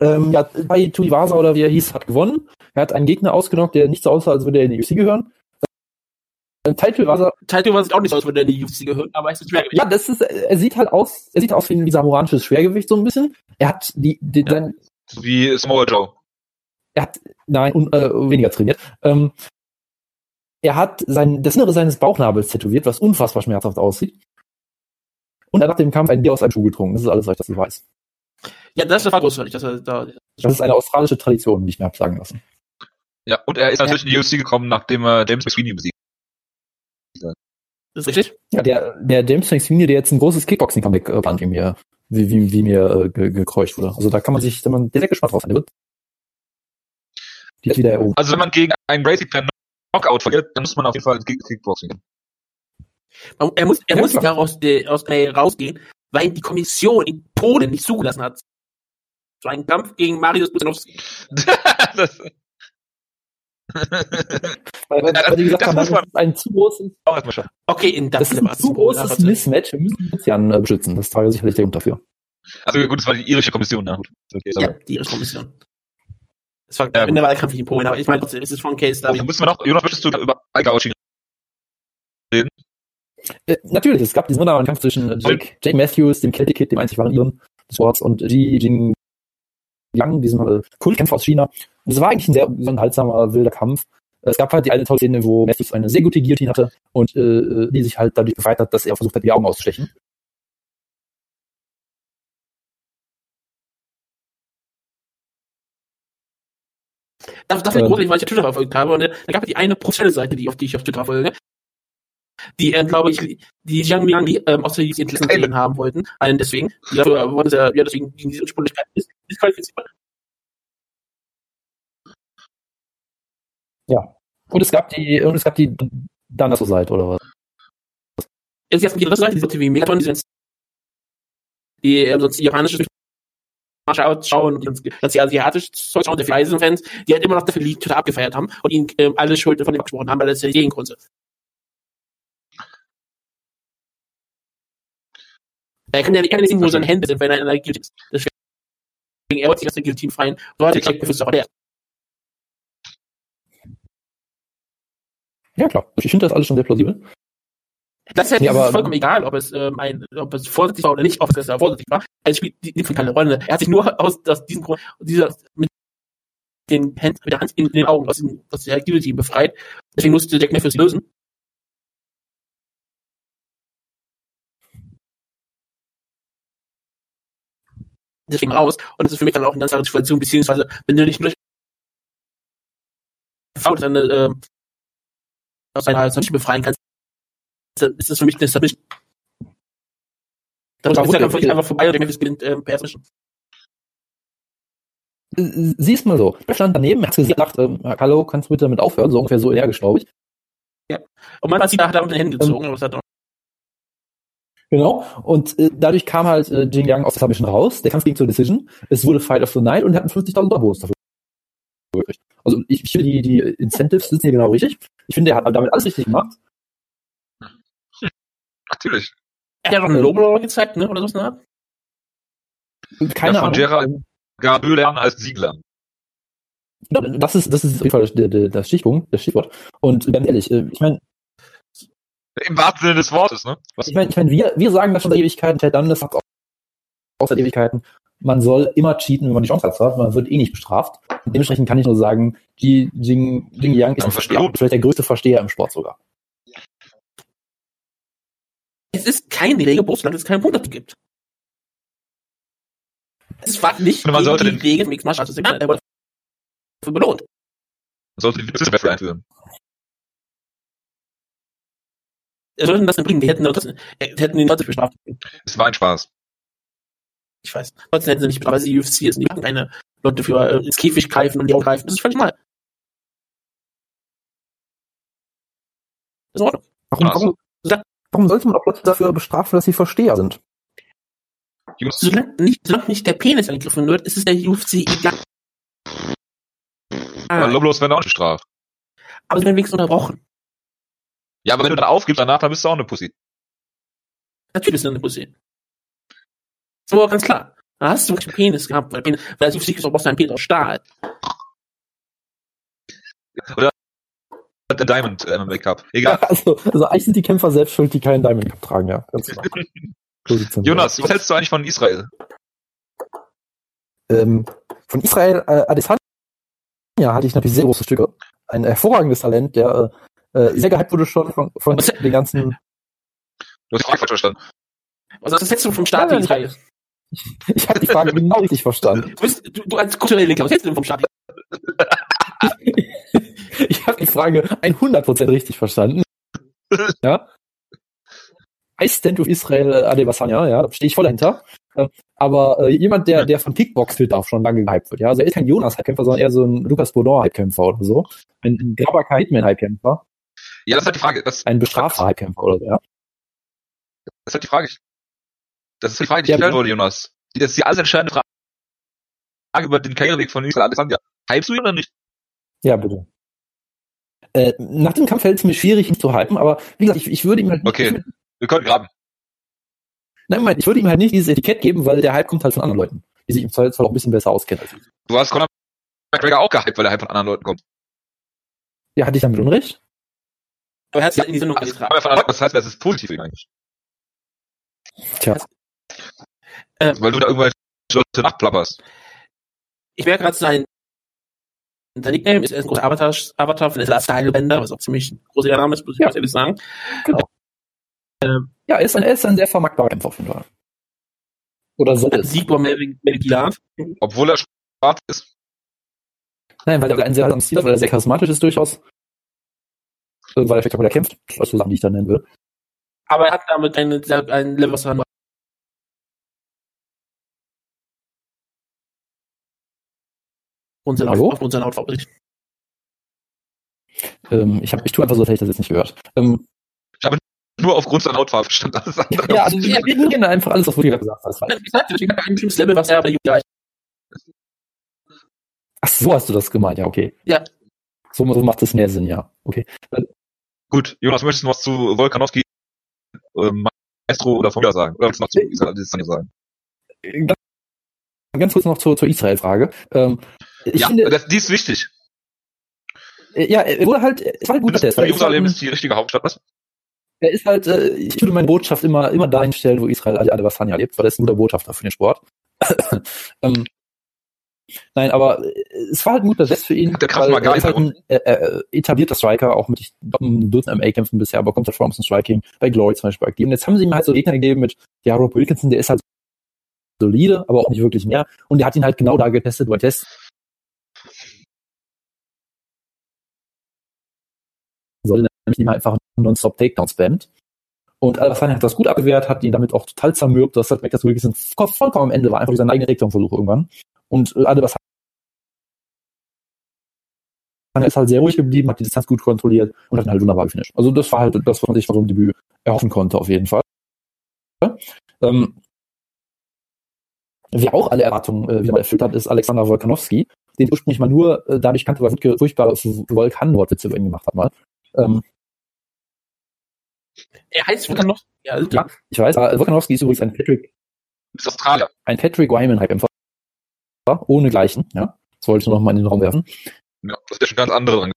Ähm, ja, bei Tuivasa oder wie er hieß, hat gewonnen. Er hat einen Gegner ausgenockt, der nicht so aussah, als würde er in die UFC gehören. Äh, Tai Tuivasa, Taito sieht auch nicht so aus, als würde er in die UFC gehören, aber es ist schwer ja, das ist, er sieht halt aus, er sieht aus wie ein samoranisches Schwergewicht so ein bisschen. Er hat die, die Ja. sein, wie Samoa Joe. er hat, nein, un, äh, weniger trainiert. Ähm, er hat sein, das Innere seines Bauchnabels tätowiert, was unfassbar schmerzhaft aussieht. Und er hat nach dem Kampf ein Bier aus einem Schuh getrunken. Das ist alles, was ich dazu weiß. Ja, das war großartig, dass er da. Das ist eine australische Tradition, die ich mir hab sagen lassen. Ja, und er ist natürlich in die UFC gekommen, nachdem er James McSweeney besiegt. Das ist richtig. Ja, der, der James McSweeney, der jetzt ein großes Kickboxing-Comeback äh, plant, wie mir, wie, wie, wie mir äh, ge, gekreucht wurde. Also da kann man sich, da man sehr gespannt drauf sein wird. Die hat wieder erobert. Also wenn man gegen einen Gracie per Knockout verliert, dann muss man auf jeden Fall ins Kick- Kickboxing gehen. Man- Er muss, er Ja, muss klar. daraus äh, aus, äh, rausgehen, weil die Kommission ihn Polen nicht zugelassen hat. So ein Kampf gegen Marius Busanowski. das, Weil, weil, Ja, weil die gesagt das haben, das ist ein zu großes. Okay, das ist ein zu großes Mismatch. Wir müssen Lucian äh, beschützen. Das war ja sicherlich der Grund dafür. Also gut, das war die irische Kommission. Na gut. Okay, Ja, die Kommission. Es war Ja, in der Wahlkampf in Polen, aber ich meine trotzdem, es ist schon ein Case da. Dann müssen wir noch, Jonas, möchtest du über Algauchi Äh, natürlich, es gab diesen wunderbaren Kampf zwischen äh, Jake, Jake Matthews, dem Celtic Kid, dem einzig wahren Iren des Sports, und Ji Jing Yang, diesem äh, Kultkämpfer aus China. Und es war eigentlich ein sehr unterhaltsamer, wilder Kampf. Es gab halt die eine tolle Szene, wo Matthews eine sehr gute Guillotine hatte und äh, die sich halt dadurch befreit hat, dass er versucht hat, die Augen auszustechen. Das, das ist Ähm. gruselig, weil ich Twitter verfolgt habe. Und äh, da gab es die eine professionelle Seite, die, auf die ich auf Twitter folge, die, ähm, glaube ich, die Jiang Liang die, ähm, aus der Interessen gesehen haben wollten. Allen deswegen. Die dafür wurden sie, ja, deswegen gegen diese Unsportlichkeit dis- disqualifiziert. Und es gab die, und es gab die Danaso-Seite, oder was? Es ist jetzt die andere Seite, die Seite wie Megaton, die, sonst- die ähm, sonst die japanische Martial schauen und die ganze asiatische Zeug schauen, der fans die halt immer noch dafür die Twitter abgefeiert haben und ihnen ähm, alle Schuld von dem abgesprochen haben, weil das ja die Gegengrund ist. Er kann ja er kann nicht sehen, wo seine Hände sind, wenn er in einer Guillotine ist. Deswegen, er wollte sich aus der Guillotine freien. So hat er Jack Mephisto auch der. Ja, klar. Ich finde das alles schon sehr plausibel. Das ist ja das aber- ist vollkommen egal, ob es, ähm, ein, ob es vorsichtig war oder nicht, ob es vorsichtig war. Es spielt die, die keine Rolle. Er hat sich nur aus, aus diesem Grund, dieser, mit den Händen, mit der Hand in, den Augen aus, dem, aus der Activity befreit. Deswegen musste Jack Matthews lösen. Deswegen raus. Und das ist für mich dann auch eine ganz andere Situation, beziehungsweise, wenn du nicht Foul dann, äh, aus einer Submission befreien kannst, ist das für mich eine Submission. Dann Ja, ist der Kampf einfach vorbei und Memphis gewinnt ähm, per Submission. Äh, Siehst mal so. Er stand daneben, er hat gesagt, ähm, hallo, kannst du bitte damit aufhören? So ungefähr so energisch, glaube ich. Und man hat er Händen gezogen. aber es hat auch- Genau. Und äh, dadurch kam halt äh, Jing Yang aus der Submission raus. Der Kampf ging zur Decision. Es wurde Fight of the Night und er hat einen 50.000 Dollar Bonus dafür gekriegt. Also ich, ich finde, die, die Incentives sitzen hier genau richtig. Ich finde, er hat damit alles richtig gemacht. Natürlich. Er hat ja doch einen Lobo gezeigt, ne? Oder so eine Art. Keine ja, von Ahnung. Gerard Gabö lernen als Siegler. Das ist, das ist auf jeden Fall der, der, das Stichpunkt, das Stichwort. Und ganz ehrlich, äh, ich meine, Im wahrsten Sinne des Wortes, ne? Was? ich meine, ich meine, wir, wir sagen das schon seit Ewigkeiten, Ted Dunn sagt auch auch seit Ewigkeiten, man soll immer cheaten, wenn man die Chance hat, man wird eh nicht bestraft. Und dementsprechend kann ich nur sagen, Ji Jing, Jing Yang ist Versteher, vielleicht der größte Versteher im Sport sogar. Es ist keine Regel, solange es keinen Punkt dafür gibt. Es war nicht man gegen sollte die den- Regel Mixed Martial Arts. Belohnt. Man sollte die Business Referee einführen. Er sollten das nicht bringen. Die hätten, trotzdem- äh, hätten ihn trotzdem bestraft. Es war ein Spaß. Ich weiß. Trotzdem hätten sie nicht bestraft, weil sie UFC ist. Die machen keine Leute für äh, ins Käfig greifen und die Augen greifen. Das ist völlig mal. Das ist in Ordnung. Warum, warum, warum sollte man auch Leute dafür bestrafen, dass sie Versteher sind? Solange nicht, solange nicht der Penis angegriffen wird, ist es der UFC egal. Ah, Loblos werden auch nicht bestraft. aber sie werden wenigstens unterbrochen. Ja, aber wenn du dann aufgibst danach, dann bist du auch eine Pussy. Natürlich ist das eine Pussy. So, ganz klar. Da hast du wirklich einen Penis gehabt, weil, Penis, weil als UFC ist, brauchst du einen Penis aus Stahl. Der Diamond äh, MMA Cup. Egal. Also, also eigentlich sind die Kämpfer selbst schuld, die keinen Diamond Cup tragen, ja. Ganz klar. Jonas, was hältst du eigentlich von Israel? Ähm, von Israel äh, Adesanya hatte ich natürlich sehr große Stücke. Ein hervorragendes Talent, der äh, äh, sehr gehypt wurde schon von, von Was- den ganzen. Du hast die Frage falsch verstanden. Also, das hältst du vom Staat Nein. Ich habe die Frage genau richtig verstanden. Du, bist, du, du als kulturelle Linker, was hältst du denn vom Staat? Ich habe die Frage 100% richtig verstanden. Ja. I stand with Israel äh, Adesanya, ja, da stehe ich voll dahinter. Äh, Aber äh, jemand, der, der von Kickbox Twitter auch schon lange gehypt wird, ja, also er ist kein Jonas-Hypekämpfer, sondern eher so ein Lukas Baudon-Hypekämpfer oder so. Ein, ein Grabaka Hitman-Hypekämpfer, Ja, das ist halt die Frage. Das, ein bestrafter Hypekämpfer oder so, ja. das ist halt die Frage. Das ist die Frage, die Ja, ich stellen bitte. wollte, Jonas. Das ist die alles entscheidende Frage über den Karriereweg von Israel Adesanya. Hypst du ihn oder nicht? Ja, bitte. Äh, nach dem Kampf fällt es mir schwierig, ihn zu hypen, aber wie gesagt, ich, ich würde ihm halt Okay. nicht, Wir können graben. nein, Moment, ich würde ihm halt nicht dieses Etikett geben, weil der Hype kommt halt von anderen Leuten, die sich im Zweifelsfall auch ein bisschen besser auskennen als ich. Du hast Conor McGregor auch gehypt, weil der Hype von anderen Leuten kommt. Ja, hatte ich damit Unrecht? Aber er hat es ja in die Sendung Also, getragen. das heißt, das ist positiv für ihn eigentlich. Tja. Weil du da irgendwelche Leute nachplapperst. Ich wäre gerade sein, sein Nickname ist er ein großer Avatar, Avatar von der Stylebender, was auch ziemlich ein großer Name ist, muss ich Ja. ganz ehrlich sagen. Ja, er ist ein, er ist ein sehr vermarktbarer Kämpfer auf jeden Fall. Oder so. Ein Sieg über Melvin. Obwohl er schwarz ist. Nein, weil er einen sehr haltsamen Stil hat, weil er sehr charismatisch ist durchaus. Äh, Weil er spektakulär kämpft. Das sind so Sachen, die ich dann nennen will. Aber er hat damit eine, ein Level, was er und seine Hallo? aufgrund seiner Hautfarbe. nicht. Ähm, ich, hab, ich tue einfach so, als hätte ich das jetzt nicht gehört. Ähm, Nur aufgrund seiner Hautfarbe stand alles andere. ja, also wir ignorieren einfach alles, was Rüdiger gesagt hat. Wie gesagt, deswegen hat er ein bestimmtes Level, was er nicht erreicht. Ach, so hast du das gemeint, ja, okay. Ja. So, so macht es mehr Sinn, ja. Okay. Gut, Jonas, möchtest du noch was zu Volkanowski, ähm, Maestro oder Formula sagen? Oder willst du noch zu Israel sagen? Ganz, ganz kurz noch zur, zur Israel-Frage. Ähm, ja, finde, das, die ist wichtig. äh, ja, er wurde halt, es war halt gut, dass er ist. Jerusalem ist die richtige Hauptstadt. Was? er ist halt, äh, ich würde meine Botschaft immer, immer dahin stellen, wo Israel Adesanya lebt, weil er ist ein guter Botschafter für den Sport. ähm, nein, aber äh, es war halt guter Test für ihn. Der Kraft mal gar er ist halt nicht ein äh, äh, etablierter Striker, auch mit ich glaub, einem Dutzend MA-Kämpfen bisher, aber kommt halt vor allem zum Striking, bei Glory zum Beispiel aktiv. Und jetzt haben sie ihm halt so Gegner gegeben mit, ja, Rob Wilkinson, der ist halt solide, aber auch nicht wirklich mehr. Und der hat ihn halt genau da getestet, wo er testet soll, nämlich ihm einfach nonstop Takedown spammt. Und Adesanya hat das gut abgewehrt, hat ihn damit auch total zermürbt, dass halt dass Wilkinson vollkommen am Ende war, einfach durch seinen eigenen Takedown-Versuch irgendwann. Und äh, Adesanya ist halt sehr ruhig geblieben, hat die Distanz gut kontrolliert und hat halt wunderbar gefinisht. Also das war halt das, was man sich von so einem Debüt erhoffen konnte, auf jeden Fall. Ähm, wer auch alle Erwartungen äh, wieder mal erfüllt hat, ist Alexander Wolkanowski, den ich ursprünglich mal nur äh, dadurch kannte, weil Wutke furchtbare Volkan-Wortwitze über ihn gemacht hat mal. Ähm, Er heißt noch, ja, ja, ich weiß, aber Volkanowski ist übrigens ein Patrick, ist Australier. ein Patrick Wyman-Hype-Kämpfer. Ohne Gleichen, ja. Das wollte ich nur noch mal in den Raum werfen. Ja, das ist ja schon ganz andere dran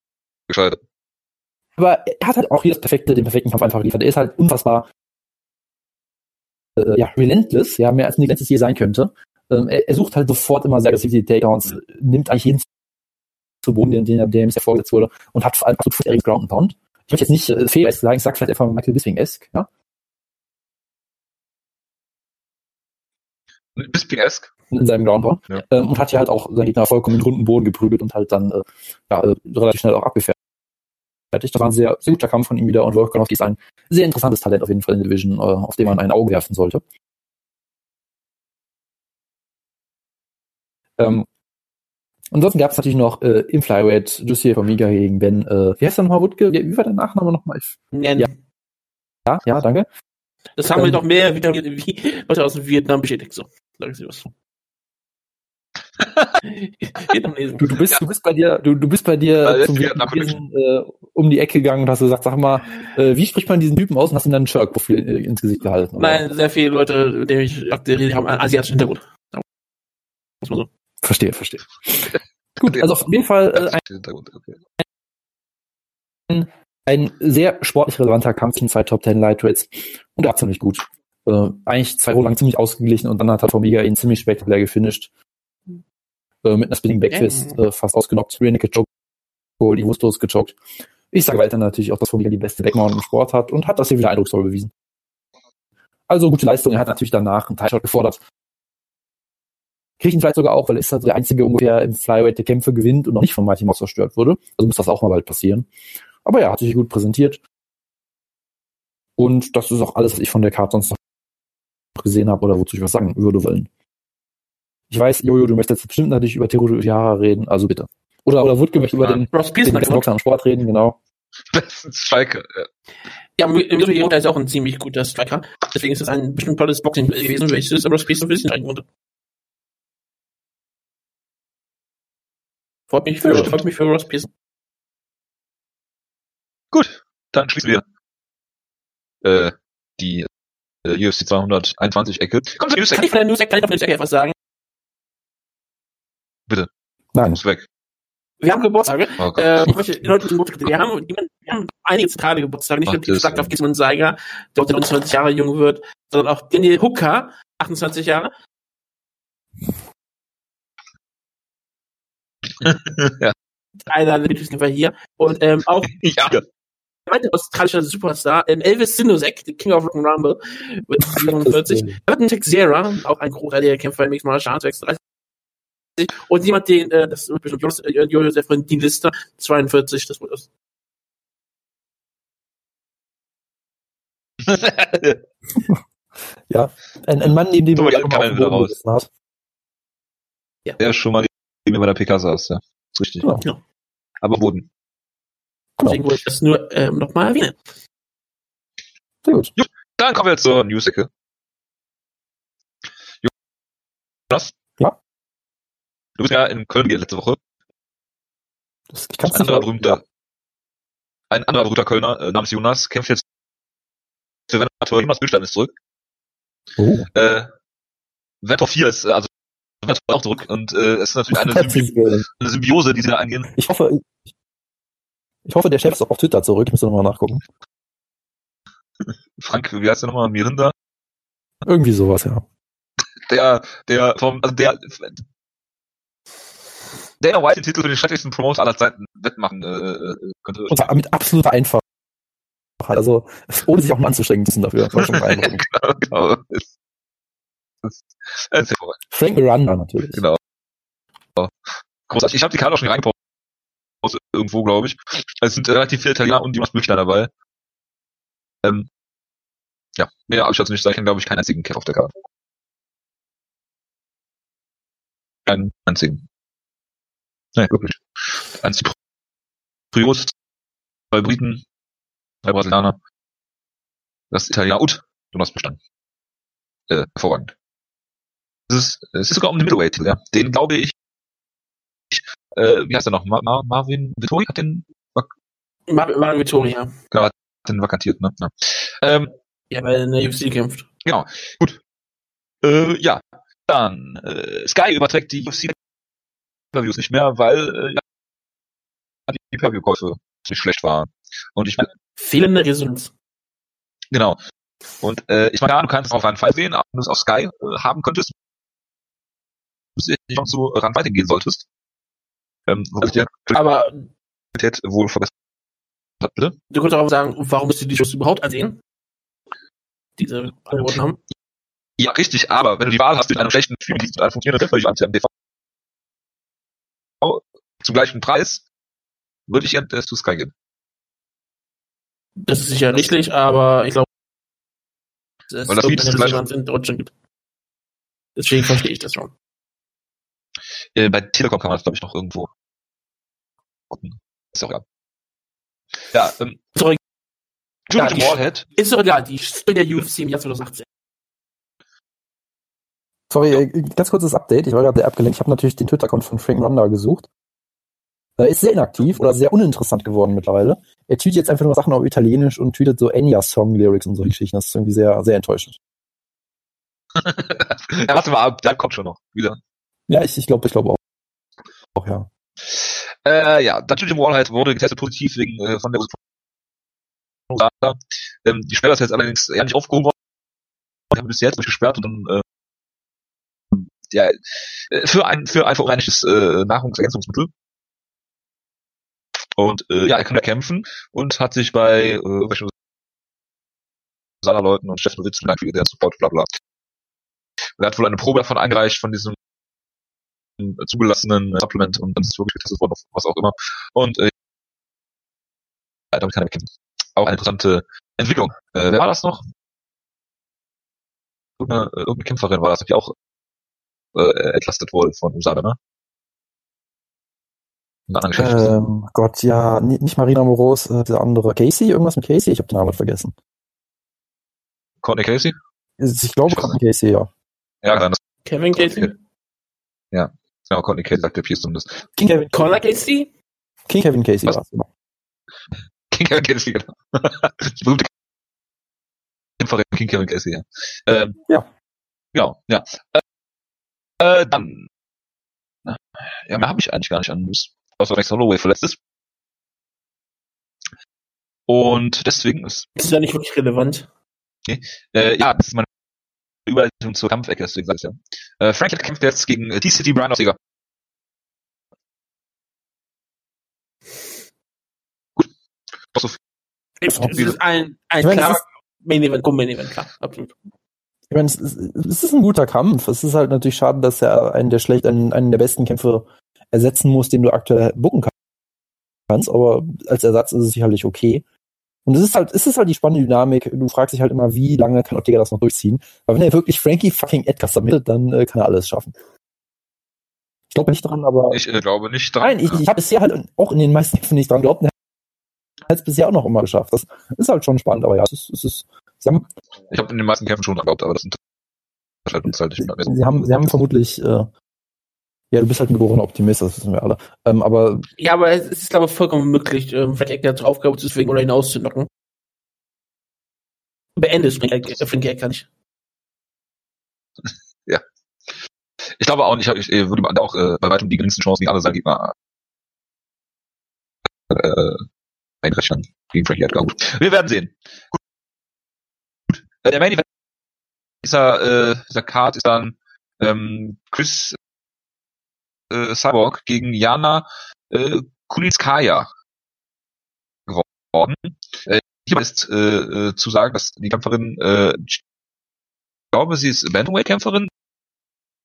gescheitert. Aber er hat halt auch hier das perfekte, den perfekten Kampf einfach geliefert. Er ist halt unfassbar, äh, ja, relentless, ja, mehr als ein letztes je sein könnte. Ähm, er, er sucht halt sofort immer sehr aggressiv die Takedowns, nimmt eigentlich jeden zu Boden, den, den, der ihm bisher vorgesetzt wurde, und hat vor allem absolut Ground and Pound. Ich möchte jetzt nicht äh, fehler sagen, ich sag vielleicht einfach Michael Bisping-esque, ja. Bisping-esque. in seinem Ground Pound. Ja. Ähm, und hat ja halt auch seinen Gegner vollkommen in den runden Boden geprügelt und halt dann äh, ja, äh, relativ schnell auch abgefertigt. Das war ein sehr, sehr guter Kampf von ihm wieder und Volkanovski ist ein sehr interessantes Talent auf jeden Fall in der Division, äh, auf dem man ein Auge werfen sollte. Ähm, ansonsten gab es natürlich noch äh, im Flyweight Jussier Formiga gegen Ben, äh, wie heißt der nochmal, Wutke? Wie, wie war der Nachname nochmal? Ja, Ja. Ja, danke. Das haben wir Ähm, doch mehr wieder wie Leute aus dem Vietnam bestätigt. So, sagen Sie was. Vietnamesen. Du, du bist, du bist bei dir, du, du bist bei dir zum Vietnamesen, äh, um die Ecke gegangen und hast gesagt, sag mal, äh, wie spricht man diesen Typen aus und hast ihm dann ein Shark-Profil äh, ins Gesicht gehalten? oder? Nein, sehr viele Leute, mit denen ich aktuell haben einen asiatischen Hintergrund. Muss man so. Verstehe, verstehe. Gut, also auf jeden Fall äh, ein, okay. ein sehr sportlich relevanter Kampf zwischen zwei Top Ten Lightweights und war ziemlich gut. Äh, eigentlich zwei Runden lang ziemlich ausgeglichen und dann hat halt Formiga ihn ziemlich spektakulär gefinisht. Äh, mit einer Spinning Backfist äh, fast ausgenockt, Rear Naked Choke, die Wustos gechoked. Ich sage weiter natürlich auch, dass Formiga die beste Backmount im Sport hat und hat das hier wieder eindrucksvoll bewiesen. Also gute Leistung. Er hat natürlich danach einen Title gefordert. Kriegt ihn vielleicht sogar auch, weil er ist halt der einzige ungefähr im Flyweight, der Kämpfe gewinnt und noch nicht von Mighty Mouse zerstört wurde. Also muss das auch mal bald passieren. Aber ja, hat sich gut präsentiert. Und das ist auch alles, was ich von der Karte sonst noch gesehen habe oder wozu ich was sagen würde wollen. Ich weiß, Jojo, du möchtest jetzt bestimmt natürlich über Terutiara reden, also bitte. Oder, oder Wutke möchte über ja. den, Ross Boxer am Sport reden, genau. Das ist Striker, ja. Ja, Miro ist auch ein ziemlich guter Striker. Deswegen ist es ein bestimmt tolles Boxing äh, gewesen, welches aber Space ein bisschen eingebunden. Freut mich für, freut mich für Ross Pearson. Gut, dann schließen wir äh, die äh, UFC 221 Ecke. Kommt zur News Kann Ecke. ich von der News, kann ich von der News etwas sagen? Nein. Muss weg. Wir haben Geburtstage. Oh Gott. Äh, wir haben, wir haben einige zentrale Geburtstage, nicht nur die gesagt auf Gismund Seiger, der heute 29 Jahre jung wird, sondern auch Daniel Hooker, 28 Jahre. ja. Einer der war hier. Und ähm, auch ja. Der weitere australische Superstar, ähm, Elvis Sinosek, der King of Rock'n'Rumble, mit 47. Burton Texera, auch ein großartiger Kämpfer im Mixed Martial Arts, 36. Und jemand, den, äh, das ist bestimmt Jonas, äh, Jojo, der Freund, die Liste, 42, das wurde das. Ja. Ein, ein Mann, neben dem mal er wieder Boden raus. gesessen hat. Der schon mal neben mir bei der PK saß, ja. Ist richtig. Genau. Ja. Aber Boden. Genau. Deswegen wollte ich das nur ähm, nochmal erwähnen. Sehr gut. Dann kommen wir jetzt zur News-Ecke. Jonas? Ja? Du bist ja in Köln letzte Woche. Das, ich kann's Ein nicht anderer berühmter, ein anderer berühmter Kölner äh, namens Jonas kämpft jetzt für Venator. Jonas Bildstein ist zurück. Oh. Äh, Venator 4 ist, äh, also Venator ist auch zurück und äh, es ist natürlich eine, Symbi eine Symbiose, die sie da eingehen. Ich hoffe, ich, ich hoffe, der Chef ist auch auf Twitter zurück. Ich muss nochmal nachgucken. Frank, wie heißt der nochmal? Mirinda? Irgendwie sowas, ja. Der, der vom, also der, der White den Titel für den schrecklichsten Promoter aller Zeiten wettmachen äh, äh, könnte. Und zwar mit absoluter Einfachheit. Also, ohne sich auch mal anzustrengen müssen dafür. Genau, genau. Das, das, das. Frank Miranda natürlich. Genau. Großartig. Ich habe die Karte auch schon reingepostet irgendwo, glaube ich. Es sind relativ viele Italiener und Jonas Büchner dabei. Ähm, ja, mehr habe ich dazu nicht sagen. Glaube ich, keinen einzigen Kev auf der Karte. Keinen einzigen. Nee, wirklich. Ein Zypriot, zwei Briten, drei Brasilianer, das Italiener und Jonas Büchner. Äh, hervorragend. Es ist, es ist sogar um den Middleweight, ja. Den glaube ich, äh, wie heißt er noch? Mar Mar Marvin Vittori hat den, Mar Mario Vittoria. den vakantiert, ne? Ja. Ähm, Ja, weil er in der UFC kämpft. äh, ja. Dann, äh, Sky überträgt die UFC Interviews nicht mehr, weil äh, ja, die Pay-Per-View-Käufe ziemlich schlecht waren. Und ich meine, Fehlende Resonanz. genau. Und äh, ich meine, ja, du kannst es auf einen Fall sehen, aber wenn du es auf Sky äh, haben könntest, du nicht noch so ran weitergehen solltest. Ähm, wo ich die Aber Qualität wohl verbessert hat, bitte? du könntest auch sagen, warum müsst ihr die Shows überhaupt ansehen? Diese angeboten haben. Ja, richtig, aber wenn du die Wahl hast mit einem schlechten Streaming-Dienst und einem funktionierenden Pay-Per-View am TV zum gleichen Preis, würde ich ja äh, zu Sky gehen. Das ist sicher richtig, aber ich glaube, dass Weil es das irgendeine zum Resonanz in Deutschland gibt. Deswegen verstehe ich das schon. Äh, bei Telekom kann man das, glaube ich, noch irgendwo gucken. Ist ja auch egal. Ja, ähm, Sorry, Julian Ja, die- Wallhead, ist doch egal, die Story der UFC im Jahr 2018. Sorry, äh, ganz kurzes Update. Ich war gerade sehr abgelenkt. Ich habe natürlich den Twitter-Account von Frank Miranda gesucht. Er ist sehr inaktiv oder sehr uninteressant geworden mittlerweile. Er tweetet jetzt einfach nur Sachen auf Italienisch und tweetet so Enya-Song-Lyrics und solche Geschichten. Das ist irgendwie sehr, sehr enttäuschend. ja, warte mal ab, da kommt schon noch wieder. Ja, ich, ich glaube, ich glaube auch. auch. ja. Äh, ja, dann Julian Wallhead wurde getestet positiv wegen äh, von der ähm, Die Sperre ist jetzt allerdings eher nicht aufgehoben worden. Die haben bis jetzt durchgesperrt und dann äh, ja, äh, für ein für ein verunreinigtes äh, Nahrungsergänzungsmittel. Und äh, ja, er kann ja kämpfen und hat sich bei äh, irgendwelchen Leuten und Witz bedankt für ihren Support, bla bla. Er hat wohl eine Probe davon eingereicht von diesem zugelassenen äh, Supplement und dann ist es wirklich getestet worden, auf was auch immer. Und äh, ja, damit kann er kämpfen. Auch eine interessante Entwicklung. Äh, wer war das noch? Irgendeine, äh, irgendeine Kämpferin war das, die auch äh, entlastet wurde von USADA, ne? Ähm, Gott, ja, ni- nicht Marina Moros, äh, der andere. Casey? Irgendwas mit Casey? Ich habe den Namen vergessen. Courtney Casey? Ich glaube, Casey, ja. Ja, das Kevin Casey? Okay. Ja, Courtney Casey sagt der Pierce zumindest. King Kevin, Conor Casey? King Kevin Casey Was? war's, genau. King Kevin Casey, genau. Die berühmte Kämpferin King Kevin Casey, ja. Ähm, Ja. Genau, ja. Äh, äh, dann. Ja, mehr habe ich eigentlich gar nicht an News. Außer dass Holloway verletzt ist. Und deswegen ist, Ist ja nicht wirklich relevant. äh, ja, das ist meine Überleitung zur Kampfecke, deswegen sag ich ja. Äh, Franklin kämpft jetzt gegen äh, T-City Brian Sieger. Gut. So viel. Es ist ein, ein Ich meine, klarer es Main Event, komm, Main Event, klar, absolut. Ich meine, es ist, es ist ein guter Kampf. Es ist halt natürlich schade, dass er einen der schlecht, einen, einen der besten Kämpfe ersetzen muss, den du aktuell booken kannst. Aber als Ersatz ist es sicherlich okay. Und es ist halt, es ist halt die spannende Dynamik. Du fragst dich halt immer, wie lange kann Ortega das noch durchziehen? Aber wenn er wirklich Frankie fucking Edgar submittet, dann äh, kann er alles schaffen. Ich glaube nicht dran, aber Ich äh, glaube nicht dran. nein, ich, ich habe bisher halt auch in den meisten Kämpfen nicht dran geglaubt. und Er hat es bisher auch noch immer geschafft. Das ist halt schon spannend, aber ja, es ist, es ist sie haben, Ich habe in den meisten Kämpfen schon geglaubt, aber das unterscheidet uns halt nicht mehr. sie haben, sie haben vermutlich, äh, ja, du bist halt ein geborener Optimist, das wissen wir alle. Ähm, aber Ja, aber es ist, glaube ich, vollkommen möglich, ähm, Frank Edgar zur Aufgabe zu zwingen oder hinaus zu knocken. Beende es Frank Edgar, äh, nicht. Ich glaube auch nicht, ich äh, würde auch äh, bei weitem die geringsten Chancen gegen alle seine Gegner äh, einrechnen gegen Frankie Edgar. Gut. Wir werden sehen. Gut. Gut. Äh, der Main Event dieser, äh, dieser Card ist dann ähm, Chris äh, Cyborg gegen Jana äh, Kulitskaya geworden. Äh, hier ist äh, äh, zu sagen, dass die Kämpferin, äh, ich glaube, sie ist Bantamweight-Kämpferin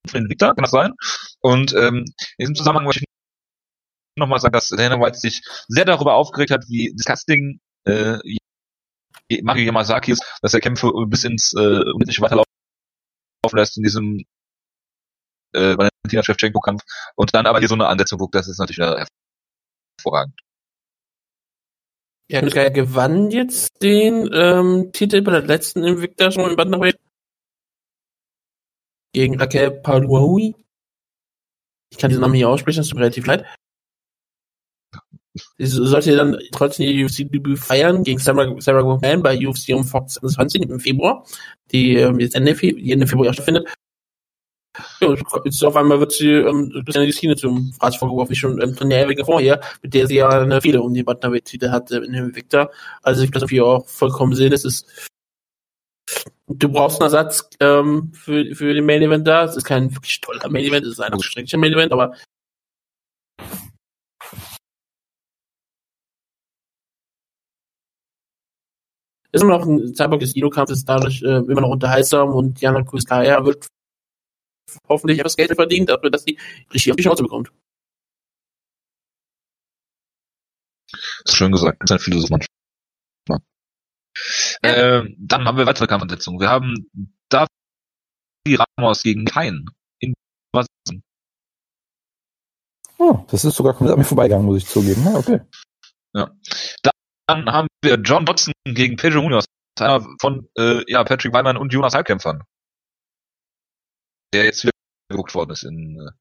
von Victor, kann das sein? Und ähm, in diesem Zusammenhang möchte ich nochmal sagen, dass Dana White sich sehr darüber aufgeregt hat, wie disgusting äh, Mario Yamasaki ist, dass er Kämpfe bis ins äh, unendliche weiterlaufen lässt in diesem äh, Valentina Shevchenko-Kampf und dann aber hier so eine Ansetzung guckt, das ist natürlich hervorragend. Ja, Edgar gewann jetzt den ähm, Titel bei der letzten Invicta schon im Bantamweight gegen Raquel Paluahui. Ich kann diesen Namen nicht aussprechen, das tut mir relativ leid. Sie sollte dann trotzdem ihr UFC-Debüt feiern gegen Sarah, Sarah bei UFC um Fox 20 im Februar, die ähm, jetzt Ende, Fe Ende Februar stattfindet. Ja, jetzt auf einmal wird sie ähm, Christiane Destine zum Fraß vorgeworfen, wie schon ähm, Ewige vorher, mit der sie ja eine Fehde um die Bantamweight-Titel hatte in dem Victor. Also ich glaube, hier auch vollkommen Sinn. Es ist du brauchst einen Ersatz ähm, für, für den Main Event da. Es ist kein wirklich toller Main Event, es ist ein anstrenglicher Main Event, aber ist immer noch ein Cyborg des Judo-Kampf, ist dadurch äh, immer noch unterhaltsam und Jana Kuskaya wird hoffentlich etwas Geld verdient, dafür, dass sie richtig auf die Chance bekommt. Das ist schön gesagt, das ist ein Philosoph manchmal. Ähm, dann haben wir weitere Kampfansetzungen. Wir haben Davi Ramos gegen Kain in Brasilien. oh, das ist sogar komplett an mir vorbeigegangen, muss ich zugeben. Ja, okay. Dann haben wir John Dodson gegen Pedro Munoz, einer von äh, ja, Patrick Weimann und Jonas Halbkämpfern. Der jetzt wieder geguckt worden ist in äh,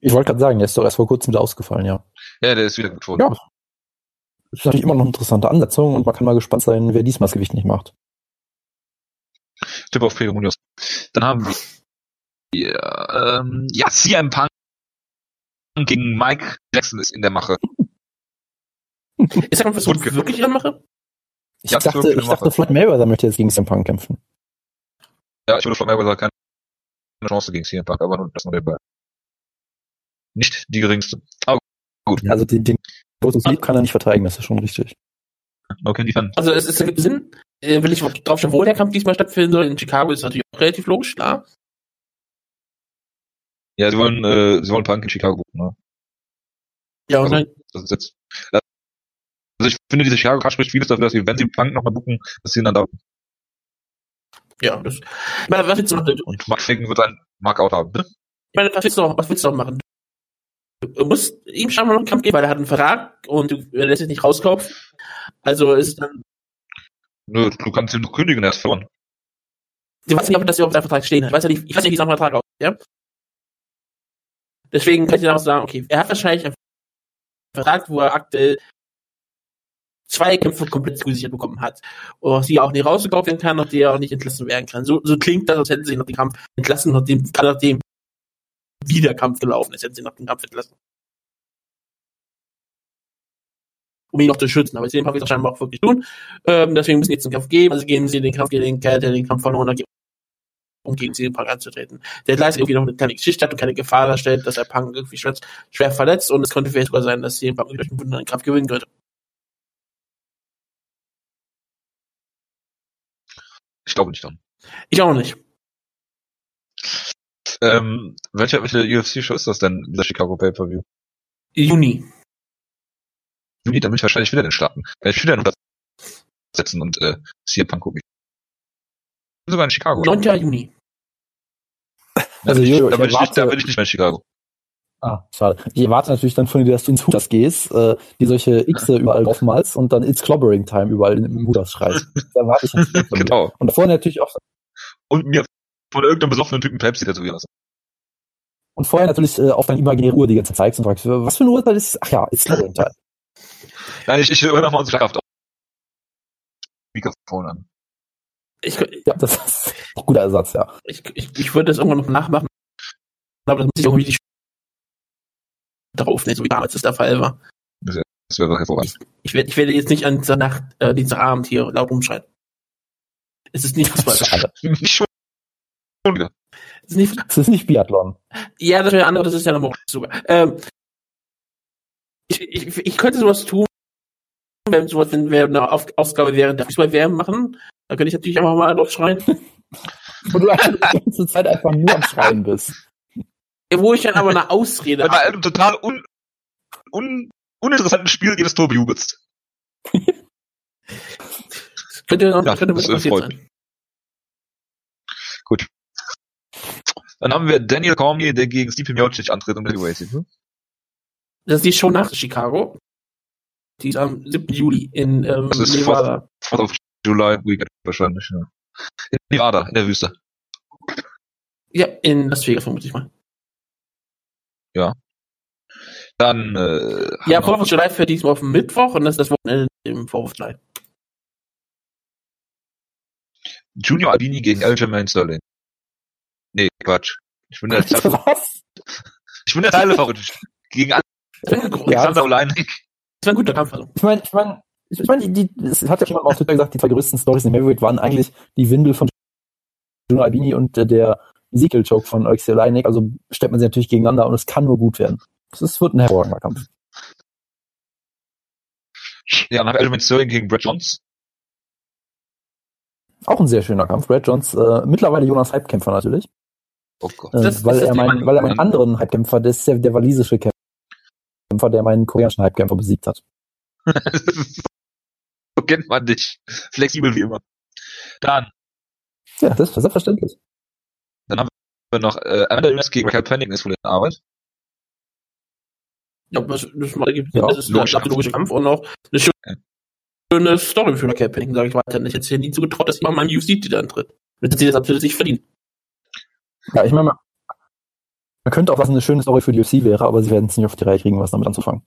Ich wollte gerade sagen, der ist doch erst vor kurzem wieder ausgefallen, ja. ja, der ist wieder geguckt worden. Ja. Das ist natürlich immer noch eine interessante Ansetzung und man kann mal gespannt sein, wer diesmal das Gewicht nicht macht. Tipp auf Pedro Munoz. Dann haben wir ja, ähm, ja, CM Punk gegen Mike Jackson ist in der Mache. Ist Kampf, was Gut ich ge- wirklich anmache? Ich Ja, dachte, wirklich ich dachte, Mache. Floyd Mayweather möchte jetzt gegen CM Punk kämpfen. Ja, ich würde von Mayweather keine Chance gegen CM Punk, aber nur das noch dabei. Nicht die geringste. Aber gut. Also den, den Lotus Lieb kann er nicht verteidigen, das ist schon richtig. Okay, die Fan. Also es, es ergibt Sinn. Äh, will ich drauf schauen, wo der Kampf diesmal stattfinden soll. In Chicago ist natürlich auch relativ logisch, klar. Ja, sie wollen, äh, sie wollen Punk in Chicago gucken, ne? Ja, und Also- dann, Das ist jetzt. Also ich finde, diese Chicago Card spricht vieles dafür, dass sie, wenn sie Punk nochmal buchen, dass sie ihn dann da ja, das, ich meine, was willst du machen? und Mark Fagan wird ein Markout haben, bitte? Ich meine, was willst du noch, was willst du noch machen? Du musst ihm scheinbar noch einen Kampf geben, weil er hat einen Vertrag und du er lässt sich nicht rauskaufen. Also ist dann, Nö, du kannst ihn noch kündigen, er ist verloren. ich weiß nicht, ob das überhaupt seinen Vertrag stehen hat. Ich weiß ja nicht, ich weiß nicht, wie sein Vertrag aussieht, ja? Deswegen kann ich dann auch sagen, okay, er hat wahrscheinlich einen Vertrag, wo er aktuell zwei Kämpfe komplett zugesichert bekommen hat. Und aus die auch nicht rausgekauft werden kann, nachdem er auch nicht entlassen werden kann. So, so klingt das, als hätten sie noch den Kampf entlassen, nachdem, nachdem wie der Kampf gelaufen ist, hätten sie noch den Kampf entlassen. Um ihn noch zu schützen. Aber den Kampf wird er scheinbar auch wirklich tun. Ähm, deswegen müssen sie jetzt den Kampf geben. Also geben sie den Kampf gegen den Kerl, der den Kampf verloren hat, um gegen CM Punk anzutreten. Der leider irgendwie noch eine kleine Geschichte hat und keine Gefahr darstellt, dass er Punk irgendwie schwer, schwer verletzt und es könnte vielleicht sogar sein, dass CM Punk durch einen Wunder den Kampf gewinnen könnte. Ich glaube nicht dran. Ich auch nicht. Ähm, welche, welche UFC-Show ist das denn, dieser Chicago Pay-Per-View? Juni. Juni, dann bin ich wahrscheinlich wieder in den Staaten. Werde ich wieder in setzen und äh, CM Punk gucken. Ich bin sogar in Chicago. 9. Juni. Also, da bin ich, Jojo, da ich bin ich, nicht, da bin ich nicht mehr in Chicago. Ah, schade. Ich erwarte natürlich dann von dir, dass du ins Hooters gehst, äh, die solche Xe überall draufmalst und dann It's Clobbering Time überall im Hooters schreist. Das erwarte ich natürlich von dir. Genau. Und davor natürlich auch, Und mir von irgendeinem besoffenen Typen Pepsi tätowieren lassen. und vorher natürlich äh, auf deine imaginäre Uhr die ganze Zeit zeigst und fragst, was für eine Uhrzeit ist? Ach ja, It's Clobbering Time. Nein, ich, ich höre mal unsere Schlagkraft auf. Mikrofon an. Ich, Ja, das ist ein guter Ersatz, ja. ich, ich, ich würde das irgendwann noch nachmachen. Aber das muss ich irgendwie die draufnehmen, so wie damals das der Fall war. Das wäre hervorragend. Ich werde, ich werde jetzt nicht an dieser Nacht, äh, dieser Abend hier laut rumschreien. Es ist nicht Fußball. Es ist nicht, Es ist nicht Biathlon. ja, das wäre andere, das ist ja noch sogar. Ähm, ich, ich, ich könnte sowas tun, wenn sowas, wenn wir eine Auf Ausgabe während der Fußball-WM machen, dann könnte ich natürlich einfach mal laut schreien. Wo du einfach die ganze Zeit einfach nur am Schreien bist. Wo ich dann aber eine Ausrede Bei einem total un, un, uninteressanten Spiel jedes Tor bejubelst. Könnte, Ja, könnte das, äh, passiert freut. sein. Dann haben wir Daniel Cormier, der gegen Stipe Miocic antritt um Heavyweight. Hm? Das ist die Show nach Chicago. Die ist am 7. Juli in ähm, Das ist Nevada. Fourth of July Weekend wahrscheinlich. Ja. In Nevada, in der Wüste. Ja, in Las Vegas vermute ich mal. Dann äh, Ja, 4th of July fährt diesmal auf den Mittwoch und das ist das Wochenende im 4th of July. Junior Albini gegen Aljamain Sterling. Nee, Quatsch. Ich bin der, Was? ich bin der Teilefavorit. Gegen Ja. Alexander Oleinik. das wär ein guter Kampf. Also. Ich meine, ich meine, ich meine, die, die, es hat ja jemand auf Twitter gesagt, die zwei größten Stories im Heavyweight waren eigentlich die Windel von Juno Albini und äh, der Ezekiel Choke von Alexei. Also stellt man sie natürlich gegeneinander und es kann nur gut werden. Es ist- wird ein hervorragender Kampf. Ja, dann haben wir Aljamain Sterling gegen Brett Jones. Auch ein sehr schöner Kampf. Brad Jones, äh, mittlerweile Jonas Hypekämpfer natürlich. Oh Gott. Äh, Das- weil, das ist er mein, weil er meinen anderen Hypekämpfer, das ist der, der walisische Kämpfer, der meinen koreanischen Hypekämpfer besiegt hat. so kennt man dich. Flexibel wie immer. Dann, Ja, das ist selbstverständlich. Wir noch äh, Nunes gegen Michael Penning ist wohl in Arbeit. Ja, das, das, mal gibt, Ja, das ist ein logisch. absolut logischer Kampf und auch eine schöne, schöne Story für Cap Penning, sage ich weiter. Ich hätte es ja nie zugetraut, dass jemand mal im UFC-Titel antritt. Dass sie das absolut nicht verdient. Ja, ich meine, man, man könnte auch, was eine schöne Story für die UFC wäre, aber sie werden es nicht auf die Reihe kriegen, was damit anzufangen.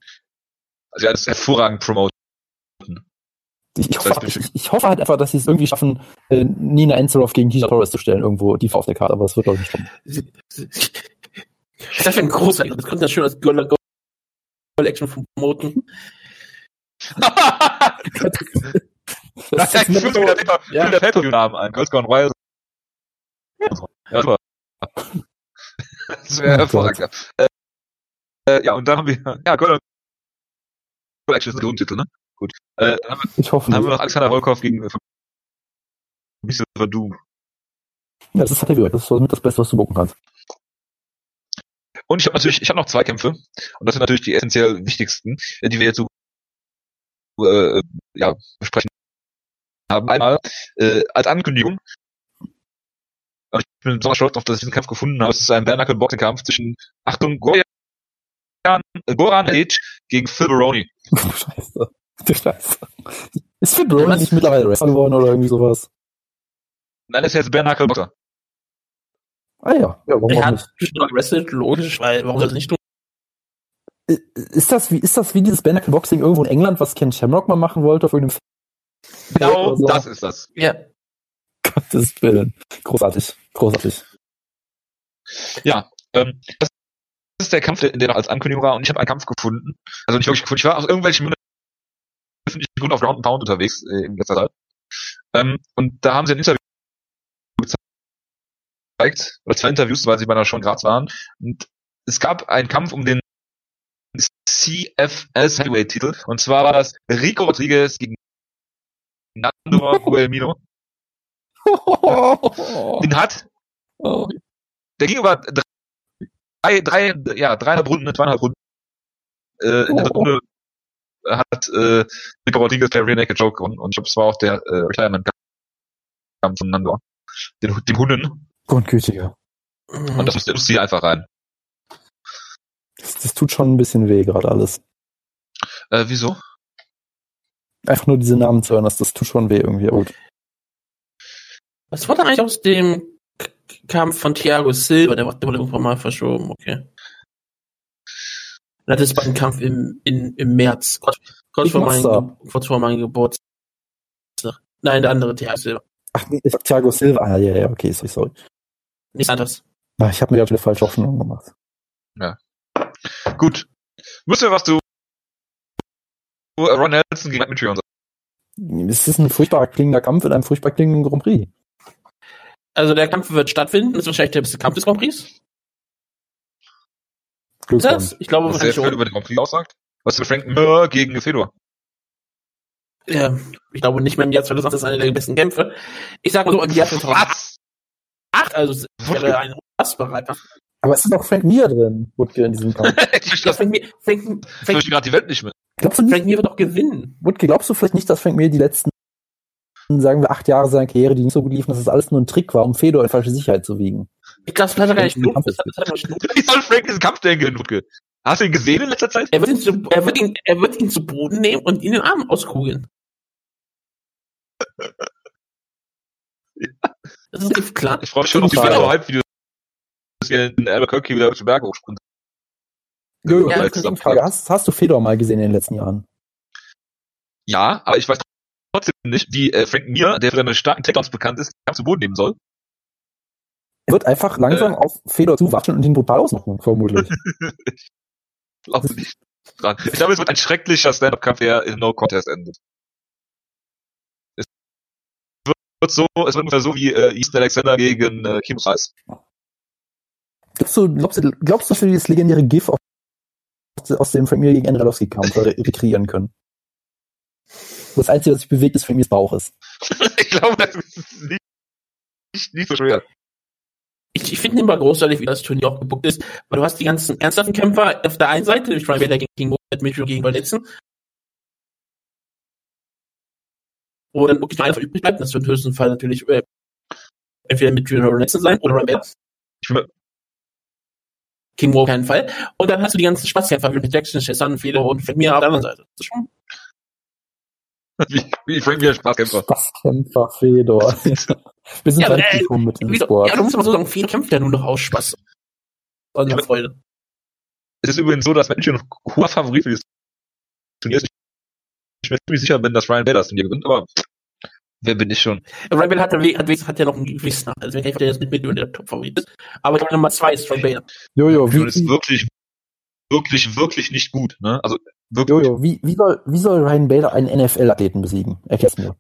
Also er ist hervorragend promoten. Ich, ich, Das hoffe, ich, ich hoffe halt einfach, dass sie es irgendwie schaffen, äh, Nina Enzeroff gegen Tisha Torres zu stellen, irgendwo tief auf der Karte, aber es wird, glaube ich, nicht kommen. Das wäre ein großer, das könnte ja schön als Girl Girl Action promoten. Das Das ist mit- der Paper, Ja. der Pay-Per-View-Namen ein. Girls Gone Wild. Ja, super. Das wäre Oh hervorragend. ja. Äh, äh, ja, und dann haben wir, ja, Girl Action ist ein Grundtitel, ne? Gut. Äh, dann haben wir, ich hoffe dann haben wir noch Alexander Volkov gegen äh, Mr. Verdum. Ja, das ist Heavyweight, das ist mit das Beste, was du bucken kannst. Und ich habe natürlich, ich habe noch zwei Kämpfe. Und das sind natürlich die essentiell wichtigsten, äh, die wir jetzt so äh, ja, besprechen haben. Einmal äh, als Ankündigung. Und ich bin besonders stolz auf, dass ich diesen Kampf gefunden habe. Es ist ein Bare Boxing Kampf zwischen, Achtung, Goran, äh, Goran Age gegen Phil Baroni. Scheiße. Du Scheiße. Ist Phil Brody nicht mittlerweile Wrestler geworden oder irgendwie sowas? Nein, das ist jetzt Bare Boxer. Ah ja, ja warum Er hat gewrestelt, logisch, weil warum soll er das nicht tun? Ist das wie, ist das wie dieses Bare Knuckle Boxing irgendwo in England, was Ken Shamrock mal machen wollte auf irgendeinem Genau, so? das ist das. Ja. Gottes Willen. Großartig. Großartig. Ja, ähm, das ist der Kampf, der, der noch als Ankündigung war und ich habe einen Kampf gefunden. Also nicht wirklich gefunden, ich war aus irgendwelchen öffentlichen Gründen auf Ground and Pound unterwegs äh, in letzter Zeit. Ähm, und da haben sie ein Interview gezeigt, oder zwei Interviews, weil sie bei einer Show in Graz waren. Und es gab einen Kampf um den CFS Heavyweight Titel. Und zwar war das Rico Rodriguez gegen Nando Guelmino. Den hat Oh. der ging über drei, drei, ja, dreieinhalb Runden, zweieinhalb Runden. Äh, in der dritten Runde hat äh, Rico Rodriguez per Rear Naked Joke gewonnen und ich glaube, es war auch der äh, Retirement-Kampf von Nando. Den, dem Hunden. Grundgütiger. Und das musste, musste hier einfach rein. Das, das tut schon ein bisschen weh gerade alles. Äh, wieso? Einfach nur diese Namen zu hören, das, das tut schon weh irgendwie. Oh, Was wurde eigentlich aus dem K Kampf von Thiago Silva? Der wurde der wurde irgendwann mal verschoben, okay. Das ist beim Kampf im, in, im März. Kurz, kurz, vor Ge- kurz vor meinem Geburtstag. Nein, der andere Thiago Silva. Ach, nee, Thiago Silva. Ah, ja, ja, okay, sorry, sorry. Nichts anderes. Ah, Ich habe mir gerade wieder falsche Hoffnung gemacht. Gut. Wisst ihr, was du Ron Nelson gegen Matt Mitrion sagst? Es ist ein furchtbar klingender Kampf in einem furchtbar klingenden Grand Prix. Also der Kampf wird stattfinden. Das ist wahrscheinlich der beste Kampf des Grand Prix. Das? Ich glaube Was der schon. über den Grand Prix aussagt? Was für Frank Mir gegen Fedor? Ja, ich glaube nicht mehr im Jahr 2008 ist einer der besten Kämpfe. Ich sag mal so, im Jahr 2008, Was? also es wäre ein unfassbarer. Aber es ist doch Frank Mir drin, Wutke, in diesem Kampf. ich verstehe Frank Mir, Frank, Frank, gerade die Welt nicht mehr. Glaubst du nicht, Frank Mir wird auch gewinnen. Wutke, glaubst du vielleicht nicht, dass Frank Mir die letzten, sagen wir, acht Jahre seiner Karriere, die nicht so gut liefen, dass das alles nur ein Trick war, um Fedor in falsche Sicherheit zu wiegen? Ich glaube, das hat er gar nicht genug. Ist genug. Wie soll Frank diesen Kampf denn Wutke? Hast du ihn gesehen in letzter Zeit? Er wird ihn zu, er wird ihn, er wird ihn zu Boden nehmen und ihn den Arm auskugeln. Das ist klar. Ich freue mich schon auf die Fall. Fedor-Hype-Videos, dass wir in Albuquerque wieder zu Berge hochsprinten. Jojo, Ja, ja, das ist Frage. Hast, hast du Fedor mal gesehen in den letzten Jahren? Ja, aber ich weiß trotzdem nicht, wie äh, Frank Mir, der für seine starken Takedowns bekannt ist, den Kampf zu Boden nehmen soll. Er wird einfach langsam auf Fedor zuwatschen und ihn brutal ausmachen, vermutlich. Ich glaube nicht dran. Ich glaube, es wird ein schrecklicher Stand-Up-Kampf, der in No Contest endet. Es wird so, es wird ungefähr so wie äh, Easton Alexander gegen äh, Kim Size. glaubst, du, glaubst, du, glaubst du, dass wir dieses legendäre GIF aus, aus dem Mir gegen Andrelowski Kampf re rekreieren können? Das Einzige, was sich bewegt, ist Frank Mirs Bauch ist. ich glaube, das ist nicht, nicht, nicht so schwer. Ich, ich finde immer großartig, wie das Turnier auch gebuckt ist, weil du hast die ganzen ernsthaften Kämpfer auf der einen Seite, nämlich Ryan Bader gegen King Mohammed, Mitchell gegen Verletzen. Wo dann wirklich nur einer übrig bleibt, das wird im höchsten Fall natürlich äh, entweder Mitchell oder Verletzen sein oder. Ich bin, King auf keinen Fall. Und dann hast du die ganzen Spaßkämpfer mit Jackson, Chesson, Fedor und Mir auf der anderen Seite. Das ist schon wie, wie Frank Mir Spaßkämpfer. Spaßkämpfer Fedor. wir sind Ja, aber, äh, mit dem Wieso? Sport. Ja, du musst aber so sagen, Fedor kämpft ja nur noch aus Spaß. Und Ja, Freude. Es ist übrigens so, dass Matt Mitchell ein hoher Favorit für dieses Turnier ist. Ich bin mir ziemlich sicher bin, dass Ryan Bader das Turnier gewinnt, aber wer bin ich schon? Ryan Bader hat, hat, hat, hat ja noch einen gewissen Nachteil. Also, ich der jetzt mit Million der Top-Favorit ist. Aber ich glaube, Nummer zwei ist Ryan Bader. Jojo, Und ist wie, wirklich, wirklich, wirklich nicht gut. Ne? Also wirklich. Jojo, wie, wie, soll, wie soll Ryan Bader einen NFL-Athleten besiegen? Erklär's mir.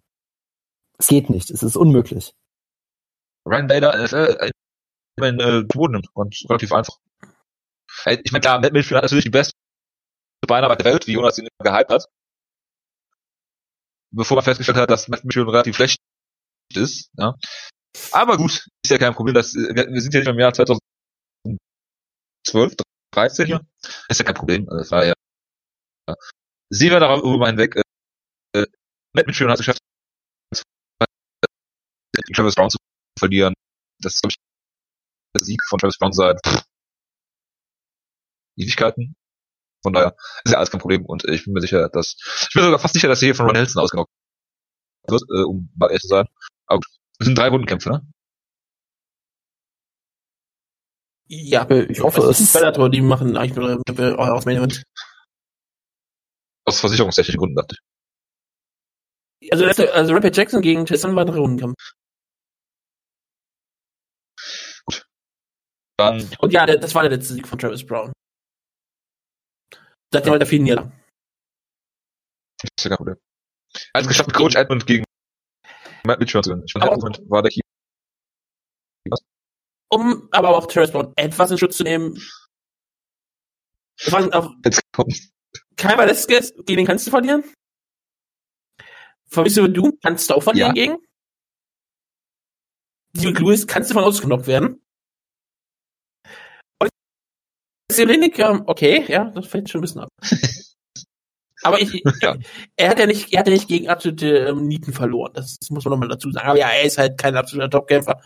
Es geht nicht, es ist unmöglich. Ryan Bader ist äh, in äh, Boden nimmt und relativ einfach. Äh, Ich meine, klar, Matt Mitchell hat natürlich die beste Beinarbeit der Welt, wie Jonas ihn immer gehypt hat. Bevor man festgestellt hat, dass Matt Mitchell relativ schlecht ist. Ja. Aber gut, ist ja kein Problem. Das, wir, sind ja nicht im Jahr 2012, 13 hier. Ist ja kein Problem. Also, Das war ja. Sehen wir darüber hinweg. Äh, äh, Matt Mitchell hat es geschafft, Travis Brown zu verlieren. Das ist, glaube ich, der Sieg von Travis Brown seit pff, Ewigkeiten. Von daher ist ja alles kein Problem und ich bin mir sicher, dass ich bin sogar fast sicher, dass er hier von Ron Nelson ausgenockt wird, äh, um mal ehrlich zu sein. Aber gut, es sind drei Rundenkämpfe, ne? Ja. Ich hoffe es. ist Bellator, die machen eigentlich nur aus Main Event. Aus versicherungstechnischen Gründen dachte ich. Also, das- also Rapid Jackson gegen Tyson war ein Rundenkampf. Dann, Und ja, der, das war der letzte Sieg von Travis Brown. Seit ja. vielen Jahren. ist ja kein Problem. Also geschafft mit Coach Edmund gegen Matt Mitchell zu gewinnen. Ich Edmund war der Key. Um aber auch Travis Brown etwas in Schutz zu nehmen. Wir fangen auf Jetzt kommt Kai Velasquez, gegen den kannst du verlieren. Fabrizio du kannst du auch verlieren Ja. gegen. Derek Lewis kannst du von ausgenockt werden. Selenik, okay, ja, das fällt schon ein bisschen ab. Aber ich, Ja. er hat ja nicht, er hat ja nicht gegen absolute ähm, Nieten verloren. Das, das muss man nochmal dazu sagen. Aber ja, er ist halt kein absoluter Topkämpfer.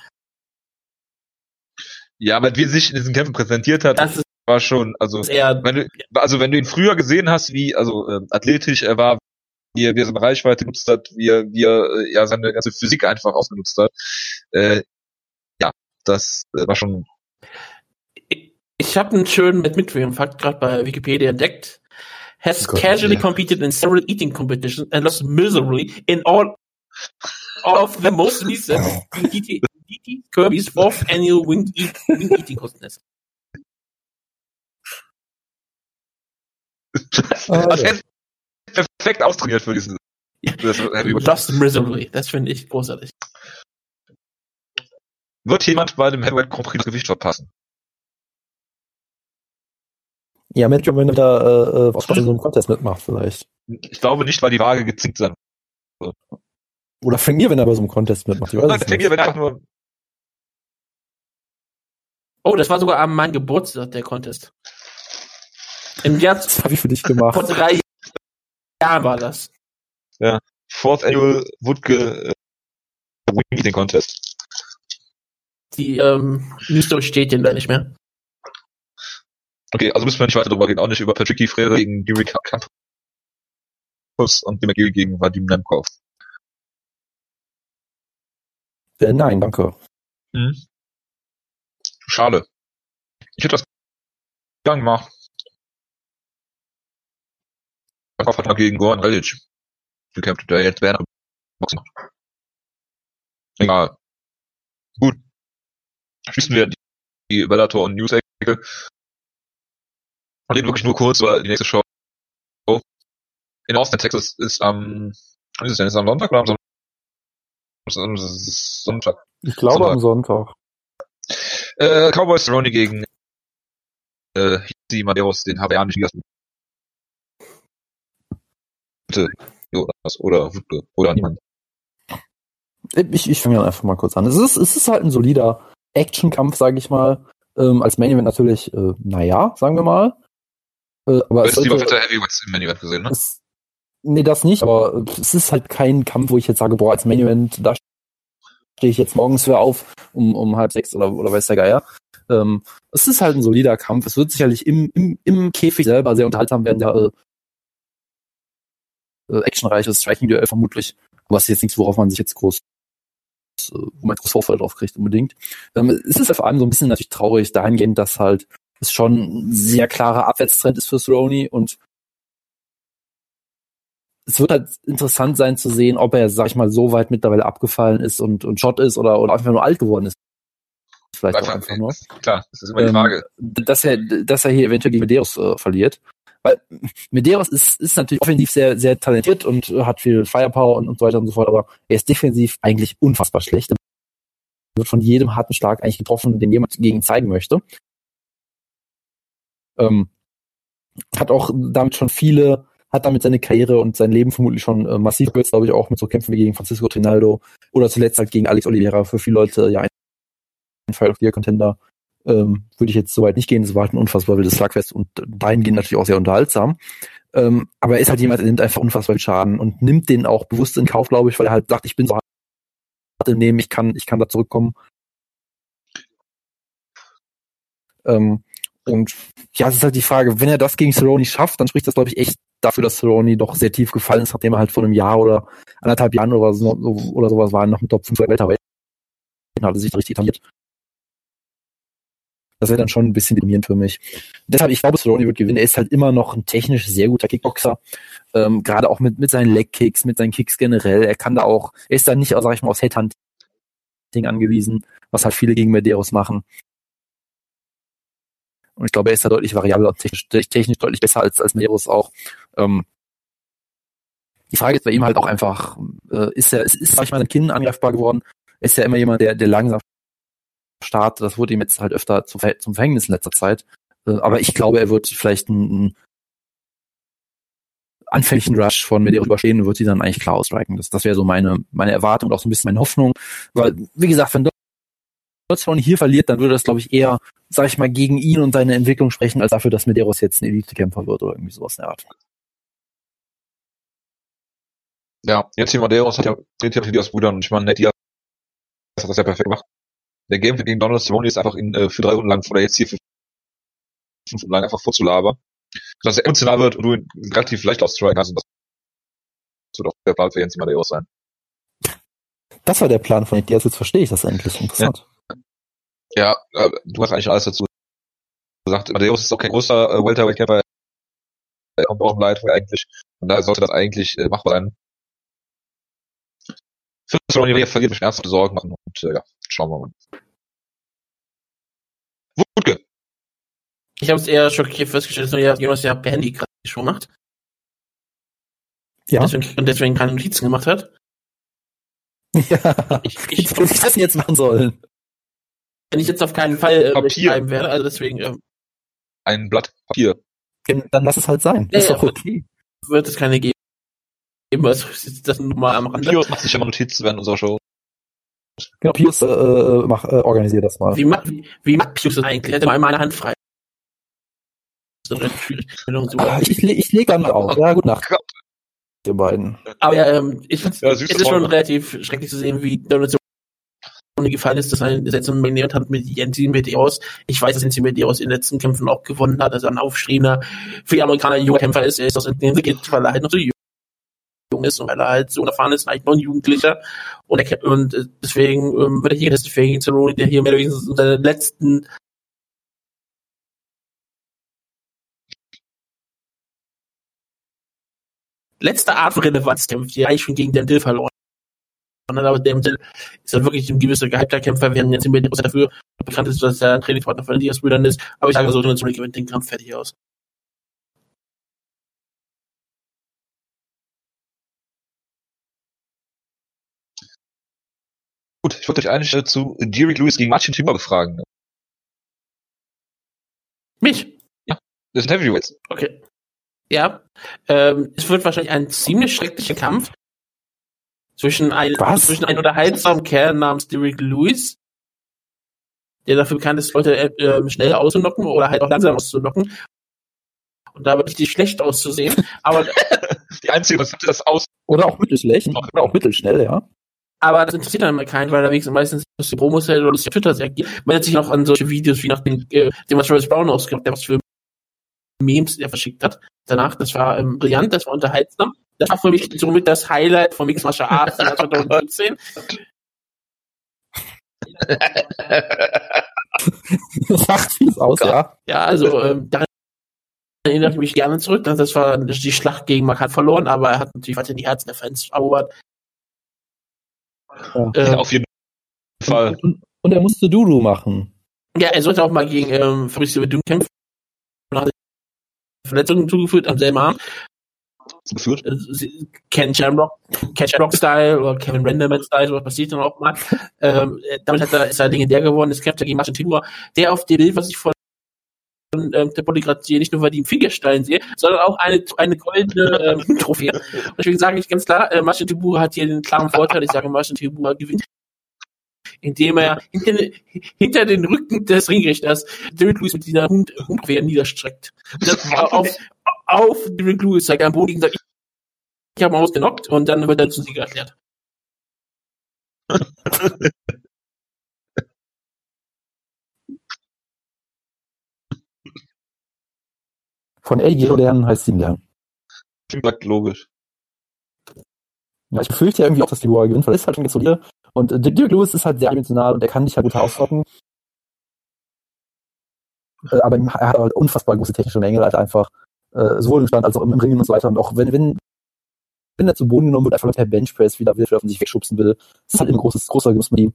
Ja, weil wie er sich in diesen Kämpfen präsentiert hat, Das ist war schon, also eher, wenn du, also wenn du ihn früher gesehen hast, wie also ähm, athletisch er war, wie er, wie er seine Reichweite genutzt hat, wie er, wie er äh, ja seine ganze Physik einfach ausgenutzt hat, äh, ja, das äh, war schon ich habe einen schönen Matt Midway Fakt gerade bei Wikipedia entdeckt. Has Oh Gott, casually ja. competed in several eating competitions and lost miserably in all, all of the most recent in DT, DT Kirby's fourth annual winged, eat, winged eating contest. Ah, also ja. er ist perfekt austrainiert für diesen das. Lost miserably. Das finde ich großartig. Wird jemand bei dem Heavyweight Grand Prix das Gewicht verpassen? Ja, Mitchell, wenn er wieder äh, äh, aus Spaß in so einem Contest mitmacht, vielleicht. Ich glaube nicht, weil die Waage gezinkt sein. Oder fängt ihr, wenn er bei so einem Contest mitmacht. Ich weiß Nein, denke, nicht. wenn er einfach nur Oh, das war sogar an meinem Geburtstag, der Contest. Im Jahr Das habe ich für dich vor gemacht. drei Jahren war das. Fourth Annual Woodke äh, Wing Eating Contest. Die ähm, News steht denn da nicht mehr. Okay, also müssen wir nicht weiter drüber reden. Auch nicht über Patrick Frere gegen Yuri Campos und Tim McGill gegen Vadim Nemkov. Äh, nein, danke. Schade. Ich hätte das gern gemacht. Nemkov hat mal gegen Goran Relic gekämpft, der jetzt Banner Boxen macht. Egal. Gut. Schließen wir die, Bellator und News-Ecke. Und wirklich nur kurz über die nächste Show. In Austin, Texas ist am, ist es denn, ist am Sonntag oder am Son- am Sonntag? Ich glaube Sonntag. am Sonntag. Äh, Cowboys Cerrone gegen äh, die Madeiros, den hawaiianischen Gast. Bitte, Jonas oder Wutke oder niemand. Ich, ich fange dann einfach mal kurz an. Es ist, es ist halt ein solider Actionkampf, sage ich mal. Ähm, als Main Event natürlich, äh, naja, sagen wir mal. Äh, aber Du hast lieber Vetter Heavyweights im Main Event gesehen, ne? es, nee, das nicht, aber äh, es ist halt kein Kampf, wo ich jetzt sage, boah, als Main Event, da stehe ich jetzt morgens für auf, um, um halb sechs oder, oder weiß der Geier. Ähm, es ist halt ein solider Kampf. Es wird sicherlich im, im, im Käfig selber sehr unterhaltsam werden, ja, äh, äh, actionreiches Striking-Duell vermutlich. Aber es ist jetzt nichts, worauf man sich jetzt groß, äh, wo man groß Vorfall drauf kriegt unbedingt. Ähm, es ist vor allem so ein bisschen natürlich traurig dahingehend, dass halt es schon ein sehr klarer Abwärtstrend ist für Cerrone und es wird halt interessant sein zu sehen, ob er, sag ich mal, so weit mittlerweile abgefallen ist und, und Shot ist oder, oder einfach nur alt geworden ist. Vielleicht auch einfach nur. Klar, das ist immer die Ähm, Frage. Dass er, dass er hier eventuell gegen Medeiros äh, verliert. Weil Medeiros ist, ist natürlich offensiv sehr, sehr talentiert und hat viel Firepower und, und so weiter und so fort, aber er ist defensiv eigentlich unfassbar schlecht. Er wird von jedem harten Schlag eigentlich getroffen, den jemand gegen zeigen möchte. Ähm, hat auch damit schon viele, hat damit seine Karriere und sein Leben vermutlich schon äh, massiv gekürzt, glaube ich, auch mit so Kämpfen wie gegen Francisco Trinaldo oder zuletzt halt gegen Alex Oliveira für viele Leute ja ein Fight of the Contender. Ähm, würde ich jetzt soweit nicht gehen, es war halt ein unfassbar wildes Schlagfest und dahingehend natürlich auch sehr unterhaltsam. Ähm, aber er ist halt jemand, der nimmt einfach unfassbar viel Schaden und nimmt den auch bewusst in Kauf, glaube ich, weil er halt sagt, ich bin so hart im Nehmen, ich kann, ich kann da zurückkommen. Ähm, und ja, es ist halt die Frage, wenn er das gegen Cerrone schafft, dann spricht das, glaube ich, echt dafür, dass Cerrone doch sehr tief gefallen ist, nachdem er halt vor einem Jahr oder anderthalb Jahren oder, so, oder sowas war, noch im Top 5 der Welterweight. Er sich richtig etabliert. Das wäre dann schon ein bisschen deprimierend für mich. Deshalb, ich glaube, Cerrone wird gewinnen. Er ist halt immer noch ein technisch sehr guter Kickboxer. Ähm, Gerade auch mit, mit seinen Leg-Kicks, mit seinen Kicks generell. Er kann da auch, er ist da nicht, sag ich mal, aufs Headhunting angewiesen, was halt viele gegen Medeiros machen. Und ich glaube, er ist da deutlich variabler und technisch, technisch deutlich besser als, als Medeiros auch. Ähm, die Frage ist bei ihm halt auch einfach, äh, ist er, ist, ist, sag ich mal, ein Kinn angreifbar geworden? Ist ja immer jemand, der, der langsam startet. Das wurde ihm jetzt halt öfter zum, zum Verhängnis in letzter Zeit. Äh, aber ich glaube, er wird vielleicht einen, einen anfänglichen Rush von Medeiros überstehen und wird sie dann eigentlich klar ausstriken. Das, das wäre so meine, meine Erwartung und auch so ein bisschen meine Hoffnung. Weil, wie gesagt, wenn Deutschland hier verliert, dann würde das, glaube ich, eher, sag ich mal, gegen ihn und seine Entwicklung sprechen, als dafür, dass Medeiros jetzt ein Elite-Kämpfer wird oder irgendwie sowas in der Art. Ja, jetzt hier Medeiros hat ja den Titel die aus Brüdern und ich meine, Ned hat das ja perfekt gemacht. Der Game gegen Donald Cerrone ist einfach in, äh, für drei Runden lang oder jetzt hier für fünf Runden lang einfach vorzulabern. Dass er emotional wird und du ihn relativ leicht ausstriken hast. Und das wird auch der Plan für Jens Medeiros sein. Das war der Plan von Diaz, jetzt verstehe ich das endlich. Interessant. Ja, ja äh, du hast eigentlich alles dazu gesagt. Medeiros ist auch kein großer äh, Welterweight-Kämpfer. Er kommt auch im Lightweight eigentlich. Und da sollte das eigentlich äh, machbar sein. Für Cerrone verliert mich ernsthafte Sorgen machen und äh, ja, schauen wir mal. Wutke. Ich habe es eher schockiert festgestellt, dass er Jonas ja per Handy gerade schon macht. Ja. Deswegen, und deswegen keine Notizen gemacht hat. Ja. Ich, ich, Ich hätte das jetzt machen sollen. wenn ich jetzt auf keinen Fall äh, Papier. schreiben werde, also deswegen ähm, Ein Blatt Papier. Dann lass es halt sein. Ja, ist ja, doch okay. wird es keine geben. Also das nur mal am Rande. Pius macht sich immer Notizen während unserer Show. Genau, Pius, äh, äh, mach, äh, organisier das mal. Wie, ma- wie, wie macht Pius das eigentlich? Er hätte mal einmal eine Hand frei. Ah, Ich, ich, le- ich leg dann auf. Ja, gut Nacht, ihr beiden. Aber ja, ähm, ich finde Ja, es ist schon relativ schrecklich zu sehen, wie Donald Cerrone gefallen ist, dass er jetzt nominiert hat mit Jensi Medeiros. Ich weiß, dass Jensi Medeiros in den letzten Kämpfen auch gewonnen hat, dass er ein aufstrebender, für die Amerikaner ein junger Kämpfer ist. Er ist aus dem geht, weil er halt noch so jung ist und weil er halt so unerfahren ist, eigentlich noch ein Jugendlicher. Und, er, und äh, deswegen ähm, wird er hier für gegen Cerrone, der hier mehr oder weniger in seiner letzten letzte Art von Relevanz kämpft, die eigentlich schon gegen Dan Dill verloren hat. Aber Dan ist halt wirklich ein gewisser gehypter Kämpfer, während jetzt im dafür bekannt ist, dass er ein Trainingspartner von den Diaz-Brüdern ist. Aber ich sage so, Cerrone gewinnt den Kampf fertig aus. Ich wollte euch eigentlich äh, zu Derek Lewis gegen Martin Timber befragen. Mich? Das sind Heavyweights. Okay. Ja. Ähm, es wird wahrscheinlich ein ziemlich schrecklicher Kampf zwischen, ein, Was? zwischen einem unterhaltsamen Kerl namens Derek Lewis, der dafür bekannt ist, Leute äh, äh, schnell auszunocken oder halt auch langsam auszunocken. Und da wird richtig schlecht auszusehen. Aber, Die einzige, was hatte das aus? Oder auch mittelschlecht. Oder auch mittelschnell, ja. Aber das interessiert dann immer keinen, weil da wenigstens meistens das die Promos hält oder das Twitter sagt. Man hat sich noch an solche Videos wie nach dem, äh, dem was Travis Brown ausgab, der was für Memes er verschickt hat. Danach, das war ähm, brillant, das war unterhaltsam. Das war für mich somit das Highlight von Mixed Martial Arts im Jahr 2017. Sagt vieles aus, ja. Ja, also ähm, daran erinnere ich mich gerne zurück. Das war die Schlacht gegen Mark hat verloren, aber er hat natürlich weiter die Herzen der Fans erobert. Ja. Äh, Auf jeden Fall. Und, und er musste Dudu machen. ja, er sollte auch mal gegen ähm, Fabricio Verdun kämpfen. Und hat Verletzungen zugeführt am selben Abend. Geführt. Äh, Ken Shamrock, Ken Shamrock Style oder Kevin Renderman Style, sowas passiert dann auch mal. Ähm, äh, damit hat er, ist er legendär geworden. Es kämpft er gegen Martin Timur, der auf dem Bild, was ich von ähm, der Polygrad sehe, nicht nur weil die im Fingerstein sehe, sondern auch eine, eine goldene ähm, Trophäe. Und deswegen sage ich ganz klar, äh, Martin Tibura hat hier den klaren Vorteil. Ich sage, Martin Tibura gewinnt, indem er hinter, den- hinter den Rücken des Ringrichters David Lewis mit dieser Hund, Hundtrophäe niederstreckt. Und das auf, auf David Lewis zeigt er am Boden und sagt, ich, ich habe mal ausgenockt und dann wird er zum Sieger erklärt. Von Elgiro lernen heißt sieben lernen. Klingt logisch. Ja, ich befürchte ja irgendwie auch, dass die Warrior gewinnt, weil ist halt schon ganz solide. Und äh, Dirk Lewis ist halt sehr dimensional und er kann dich halt gut ausrocken. Äh, aber er hat halt unfassbar große technische Mängel, halt einfach äh, sowohl im Stand als auch im, im Ringen und so weiter. Und auch wenn, wenn, wenn er zu Boden genommen wird, einfach der Benchpress wieder will, von sich wegschubsen will, das ist halt ein großes, großer Genuss mit ihm.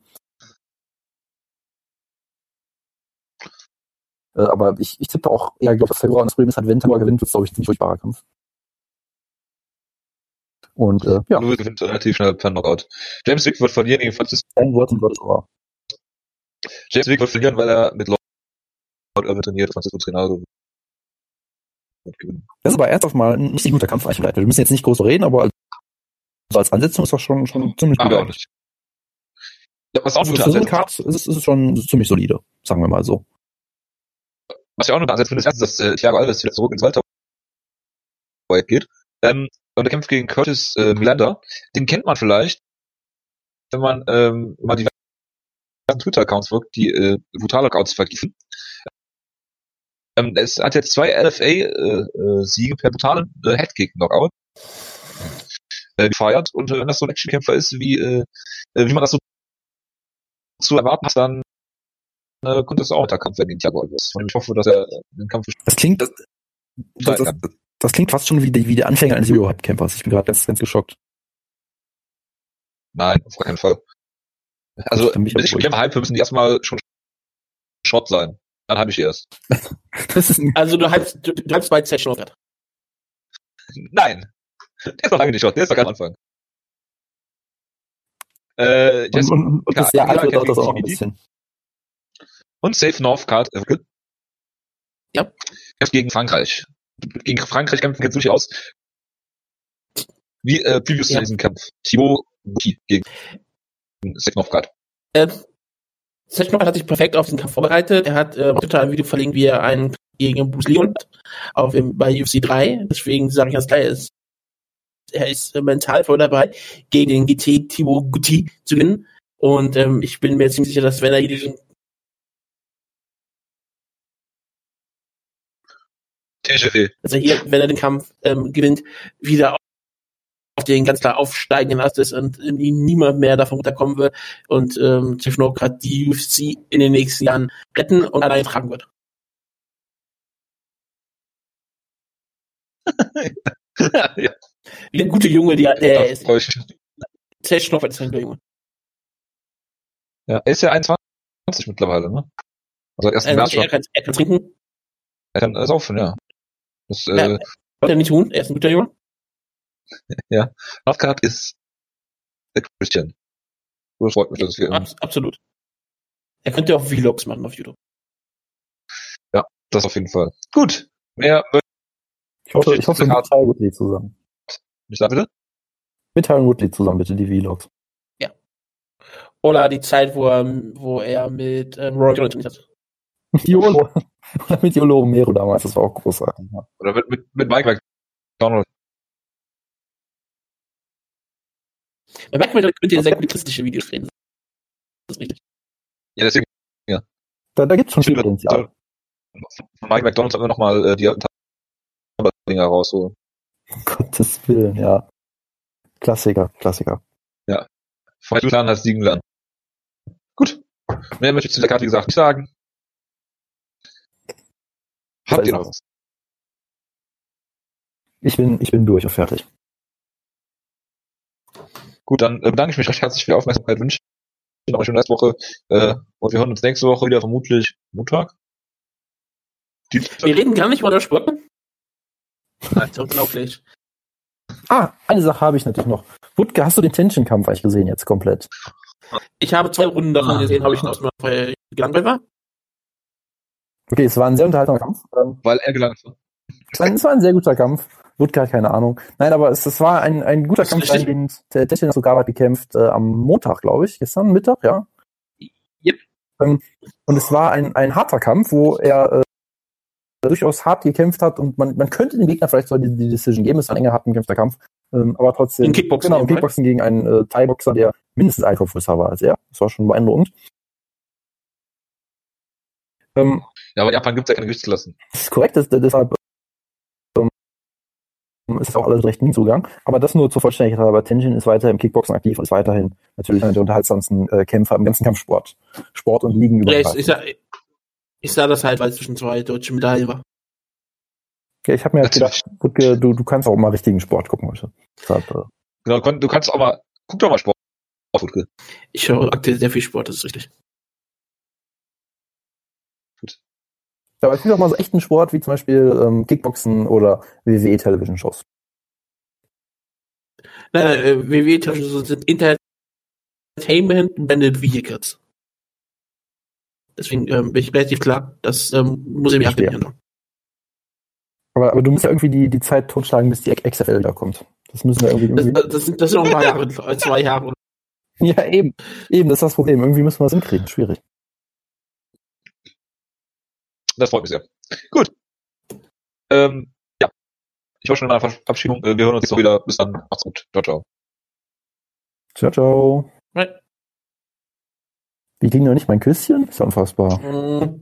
Äh, aber ich, ich tippe auch eher, glaube dass Februar und das Problem ist halt, wenn Tamura gewinnt, wird es, glaube ich, ein ziemlich furchtbarer Kampf. Und äh, ja. Louis gewinnt relativ schnell per Knockout. James Wick wird verlieren gegen Francis. Ein Wort und Wort over. James Wick wird verlieren, weil er mit Lord Irvin trainiert. Francis wird genauso. wird gewinnen. Das ist aber erst auf mal ein richtig guter Kampf eigentlich. Wir müssen jetzt nicht groß reden, aber als, also als Ansetzung ist das schon, schon ziemlich gut. Aber auch eigentlich. nicht. Ja, was auch Also für so eine ist, ist es schon ziemlich solide, sagen wir mal so. Was ich auch noch eine Ansetzung finde, ist dass äh, Thiago Alves wieder zurück ins Welterweight geht. Ähm, und er kämpft gegen Curtis äh, Milander. Den kennt man vielleicht, wenn man ähm, mal die Twitter-Accounts folgt, die äh, brutale Accounts vertiefen. Ähm, es hat jetzt zwei LFA-Siege per brutalen äh, Headkick-Knockout äh, gefeiert. Und äh, wenn das so ein Actionkämpfer ist, wie, äh, äh, wie man das so zu erwarten hat, dann äh, könnte es auch der Kampf werden gegen Thiago Alves. Und ich hoffe, dass er den Kampf Das klingt, das, das, das, das klingt fast schon wie, die- wie der Anfänger eines Eurohub-Campers. Ich bin gerade ganz, ganz geschockt. Nein, auf gar keinen Fall. Also, bis ich dem Hype müssen die erstmal schon Short sein. Dann habe ich die erst. Das ist ein, Also du halbst, du, du halbst bei Session Knockout. Nein. Der ist noch lange nicht Short, der ist doch ganz am Anfang. Äh, und, und, und das Ja, Jahr alt wird auch das auch ein bisschen. Und Safe Northcard äh, Ja. kämpft gegen Frankreich. Gegen Frankreich kämpfen jetzt durchaus wie äh, previous Ja. zu diesem Kampf. Thibaut Gouti gegen Safe Northcard. Äh, Session Knockout hat sich perfekt auf den Kampf vorbereitet. Er hat äh, total ein Video verlinkt, wie er einen gegen Bruce Leon auf dem, bei UFC 3. Deswegen sage ich ganz klar, er ist, er ist äh, mental voll dabei, gegen den GT Thibaut Gouti zu gewinnen. Und ähm, ich bin mir ziemlich sicher, dass wenn er diesen Dass er hier, wenn er den Kampf ähm, gewinnt, wieder auf den ganz klar aufsteigenden Ast ist und ihn niemand mehr davon runterkommen wird und ähm, Tiffno gerade die UFC in den nächsten Jahren retten und allein tragen wird. ja, Wie der gute Junge, der, der ist. ich. Tiffno ist ein guter Junge. Ja, er ist ja 21 mittlerweile, ne? Also erst im Er, kann, er kann trinken, Er kann saufen, ja. Das, Ja. äh, sollte er nicht tun, er ist ein guter Junge. Northcard ist der Christian. Das freut mich, dass wir Abs absolut. Er könnte auch Vlogs machen auf YouTube. das auf jeden Fall. Gut. Mehr Ich hoffe, ich hoffe mit. Tyron Woodley zusammen. nicht da bitte? Mit Tyron Woodley zusammen, bitte, die Vlogs. Oder die Zeit, wo er, wo er mit ähm, Roy Jones trainiert hat. Yolo. Oder mit Yolo Romero damals, das war auch großartig. Ja. Oder mit, mit, mit Mike McDonald. Man merkt, man könnte sehr gute christliche Videos drehen. Das ist richtig. Ja, deswegen. Da, da gibt's schon viel Potenzial. Von Mike McDonald sollten wir nochmal äh, die Dinger rausholen. Um Gottes Willen, ja. Klassiker, Klassiker. Von Julian hat liegen lernen. Gut. Mehr möchte ich zu der Karte, wie gesagt, nicht sagen. Habt ihr noch was? Ich bin, ich bin durch und fertig. Gut, dann äh, bedanke ich mich recht herzlich für die Aufmerksamkeit, wünsche Ihnen noch eine schöne Restwoche äh, und wir hören uns nächste Woche wieder, vermutlich Montag. Dienstag? Wir reden gar nicht mal über Sport. Nein, so unglaublich. Ah, eine Sache habe ich natürlich noch. Wutke, hast du den Tension-Kampf eigentlich gesehen jetzt komplett? Ich habe zwei Runden davon gesehen, habe ich noch mal gelangweilt war. Okay, es war ein sehr unterhaltsamer Kampf. Ähm, Weil er gelangt war. Es war, ein- es war ein sehr guter Kampf. Hat keine Ahnung. Nein, aber es, es war ein, ein guter Kampf, ein, den der Tessin Sugava hat gekämpft äh, am Montag, glaube ich. Gestern Mittag, ja. Yep. Ähm, und es war ein, ein harter Kampf, wo er äh, durchaus hart gekämpft hat und man, man könnte dem Gegner vielleicht so die, die Decision geben. Es war ein enger, hart gekämpfter Kampf. Ähm, aber trotzdem. Im Kickboxen Genau, im eben, Kickboxen gegen einen äh, Thai-Boxer, der mindestens einen Kopf größer war als er. Das war schon beeindruckend. Ähm, Ja, aber in Japan gibt es ja keine Gewichtsklassen. das ist korrekt, das, deshalb ähm, ist auch alles recht nie Zugang. Aber das nur zur Vollständigkeit, aber Tenjin ist weiter im Kickboxen aktiv und ist weiterhin natürlich einer der unterhaltsamsten äh, Kämpfer im ganzen Kampfsport. Sport und Ligen Ja, ich, ich, sag, Ich sah das halt, weil es zwischen zwei deutschen Medaillen war. Okay, ich habe mir jetzt gedacht, Wutke, du, du kannst auch mal richtigen Sport gucken heute. Deshalb, äh, Genau, du kann- du kannst auch mal, guck doch mal Sport. Ich höre aktuell sehr viel Sport, das ist richtig. Aber es gibt auch mal so echten Sport, wie zum Beispiel ähm, Kickboxen oder WWE-Television-Shows. Nein, nein, äh, WWE sind Entertainment Banded Vehicles. Deswegen ähm, bin ich relativ klar, das ähm, muss ich mir abgeben. Aber, aber du musst ja irgendwie die, die Zeit totschlagen, bis die XFL wieder kommt. Das müssen wir irgendwie. Das, irgendwie das, sind, das sind noch ein paar Jahre, zwei Jahre. ja, eben. Eben, das ist das Problem. Irgendwie müssen wir es hinkriegen. Schwierig. Das freut mich sehr. Gut. Ähm, ja. Ich war schon in einer Verabschiedung. Äh, Wir hören uns jetzt auch wieder. Bis dann. Macht's gut. Ciao, ciao. Ciao, ciao. Right. Wie ging noch nicht mein Küsschen? Ist ja unfassbar. Mm.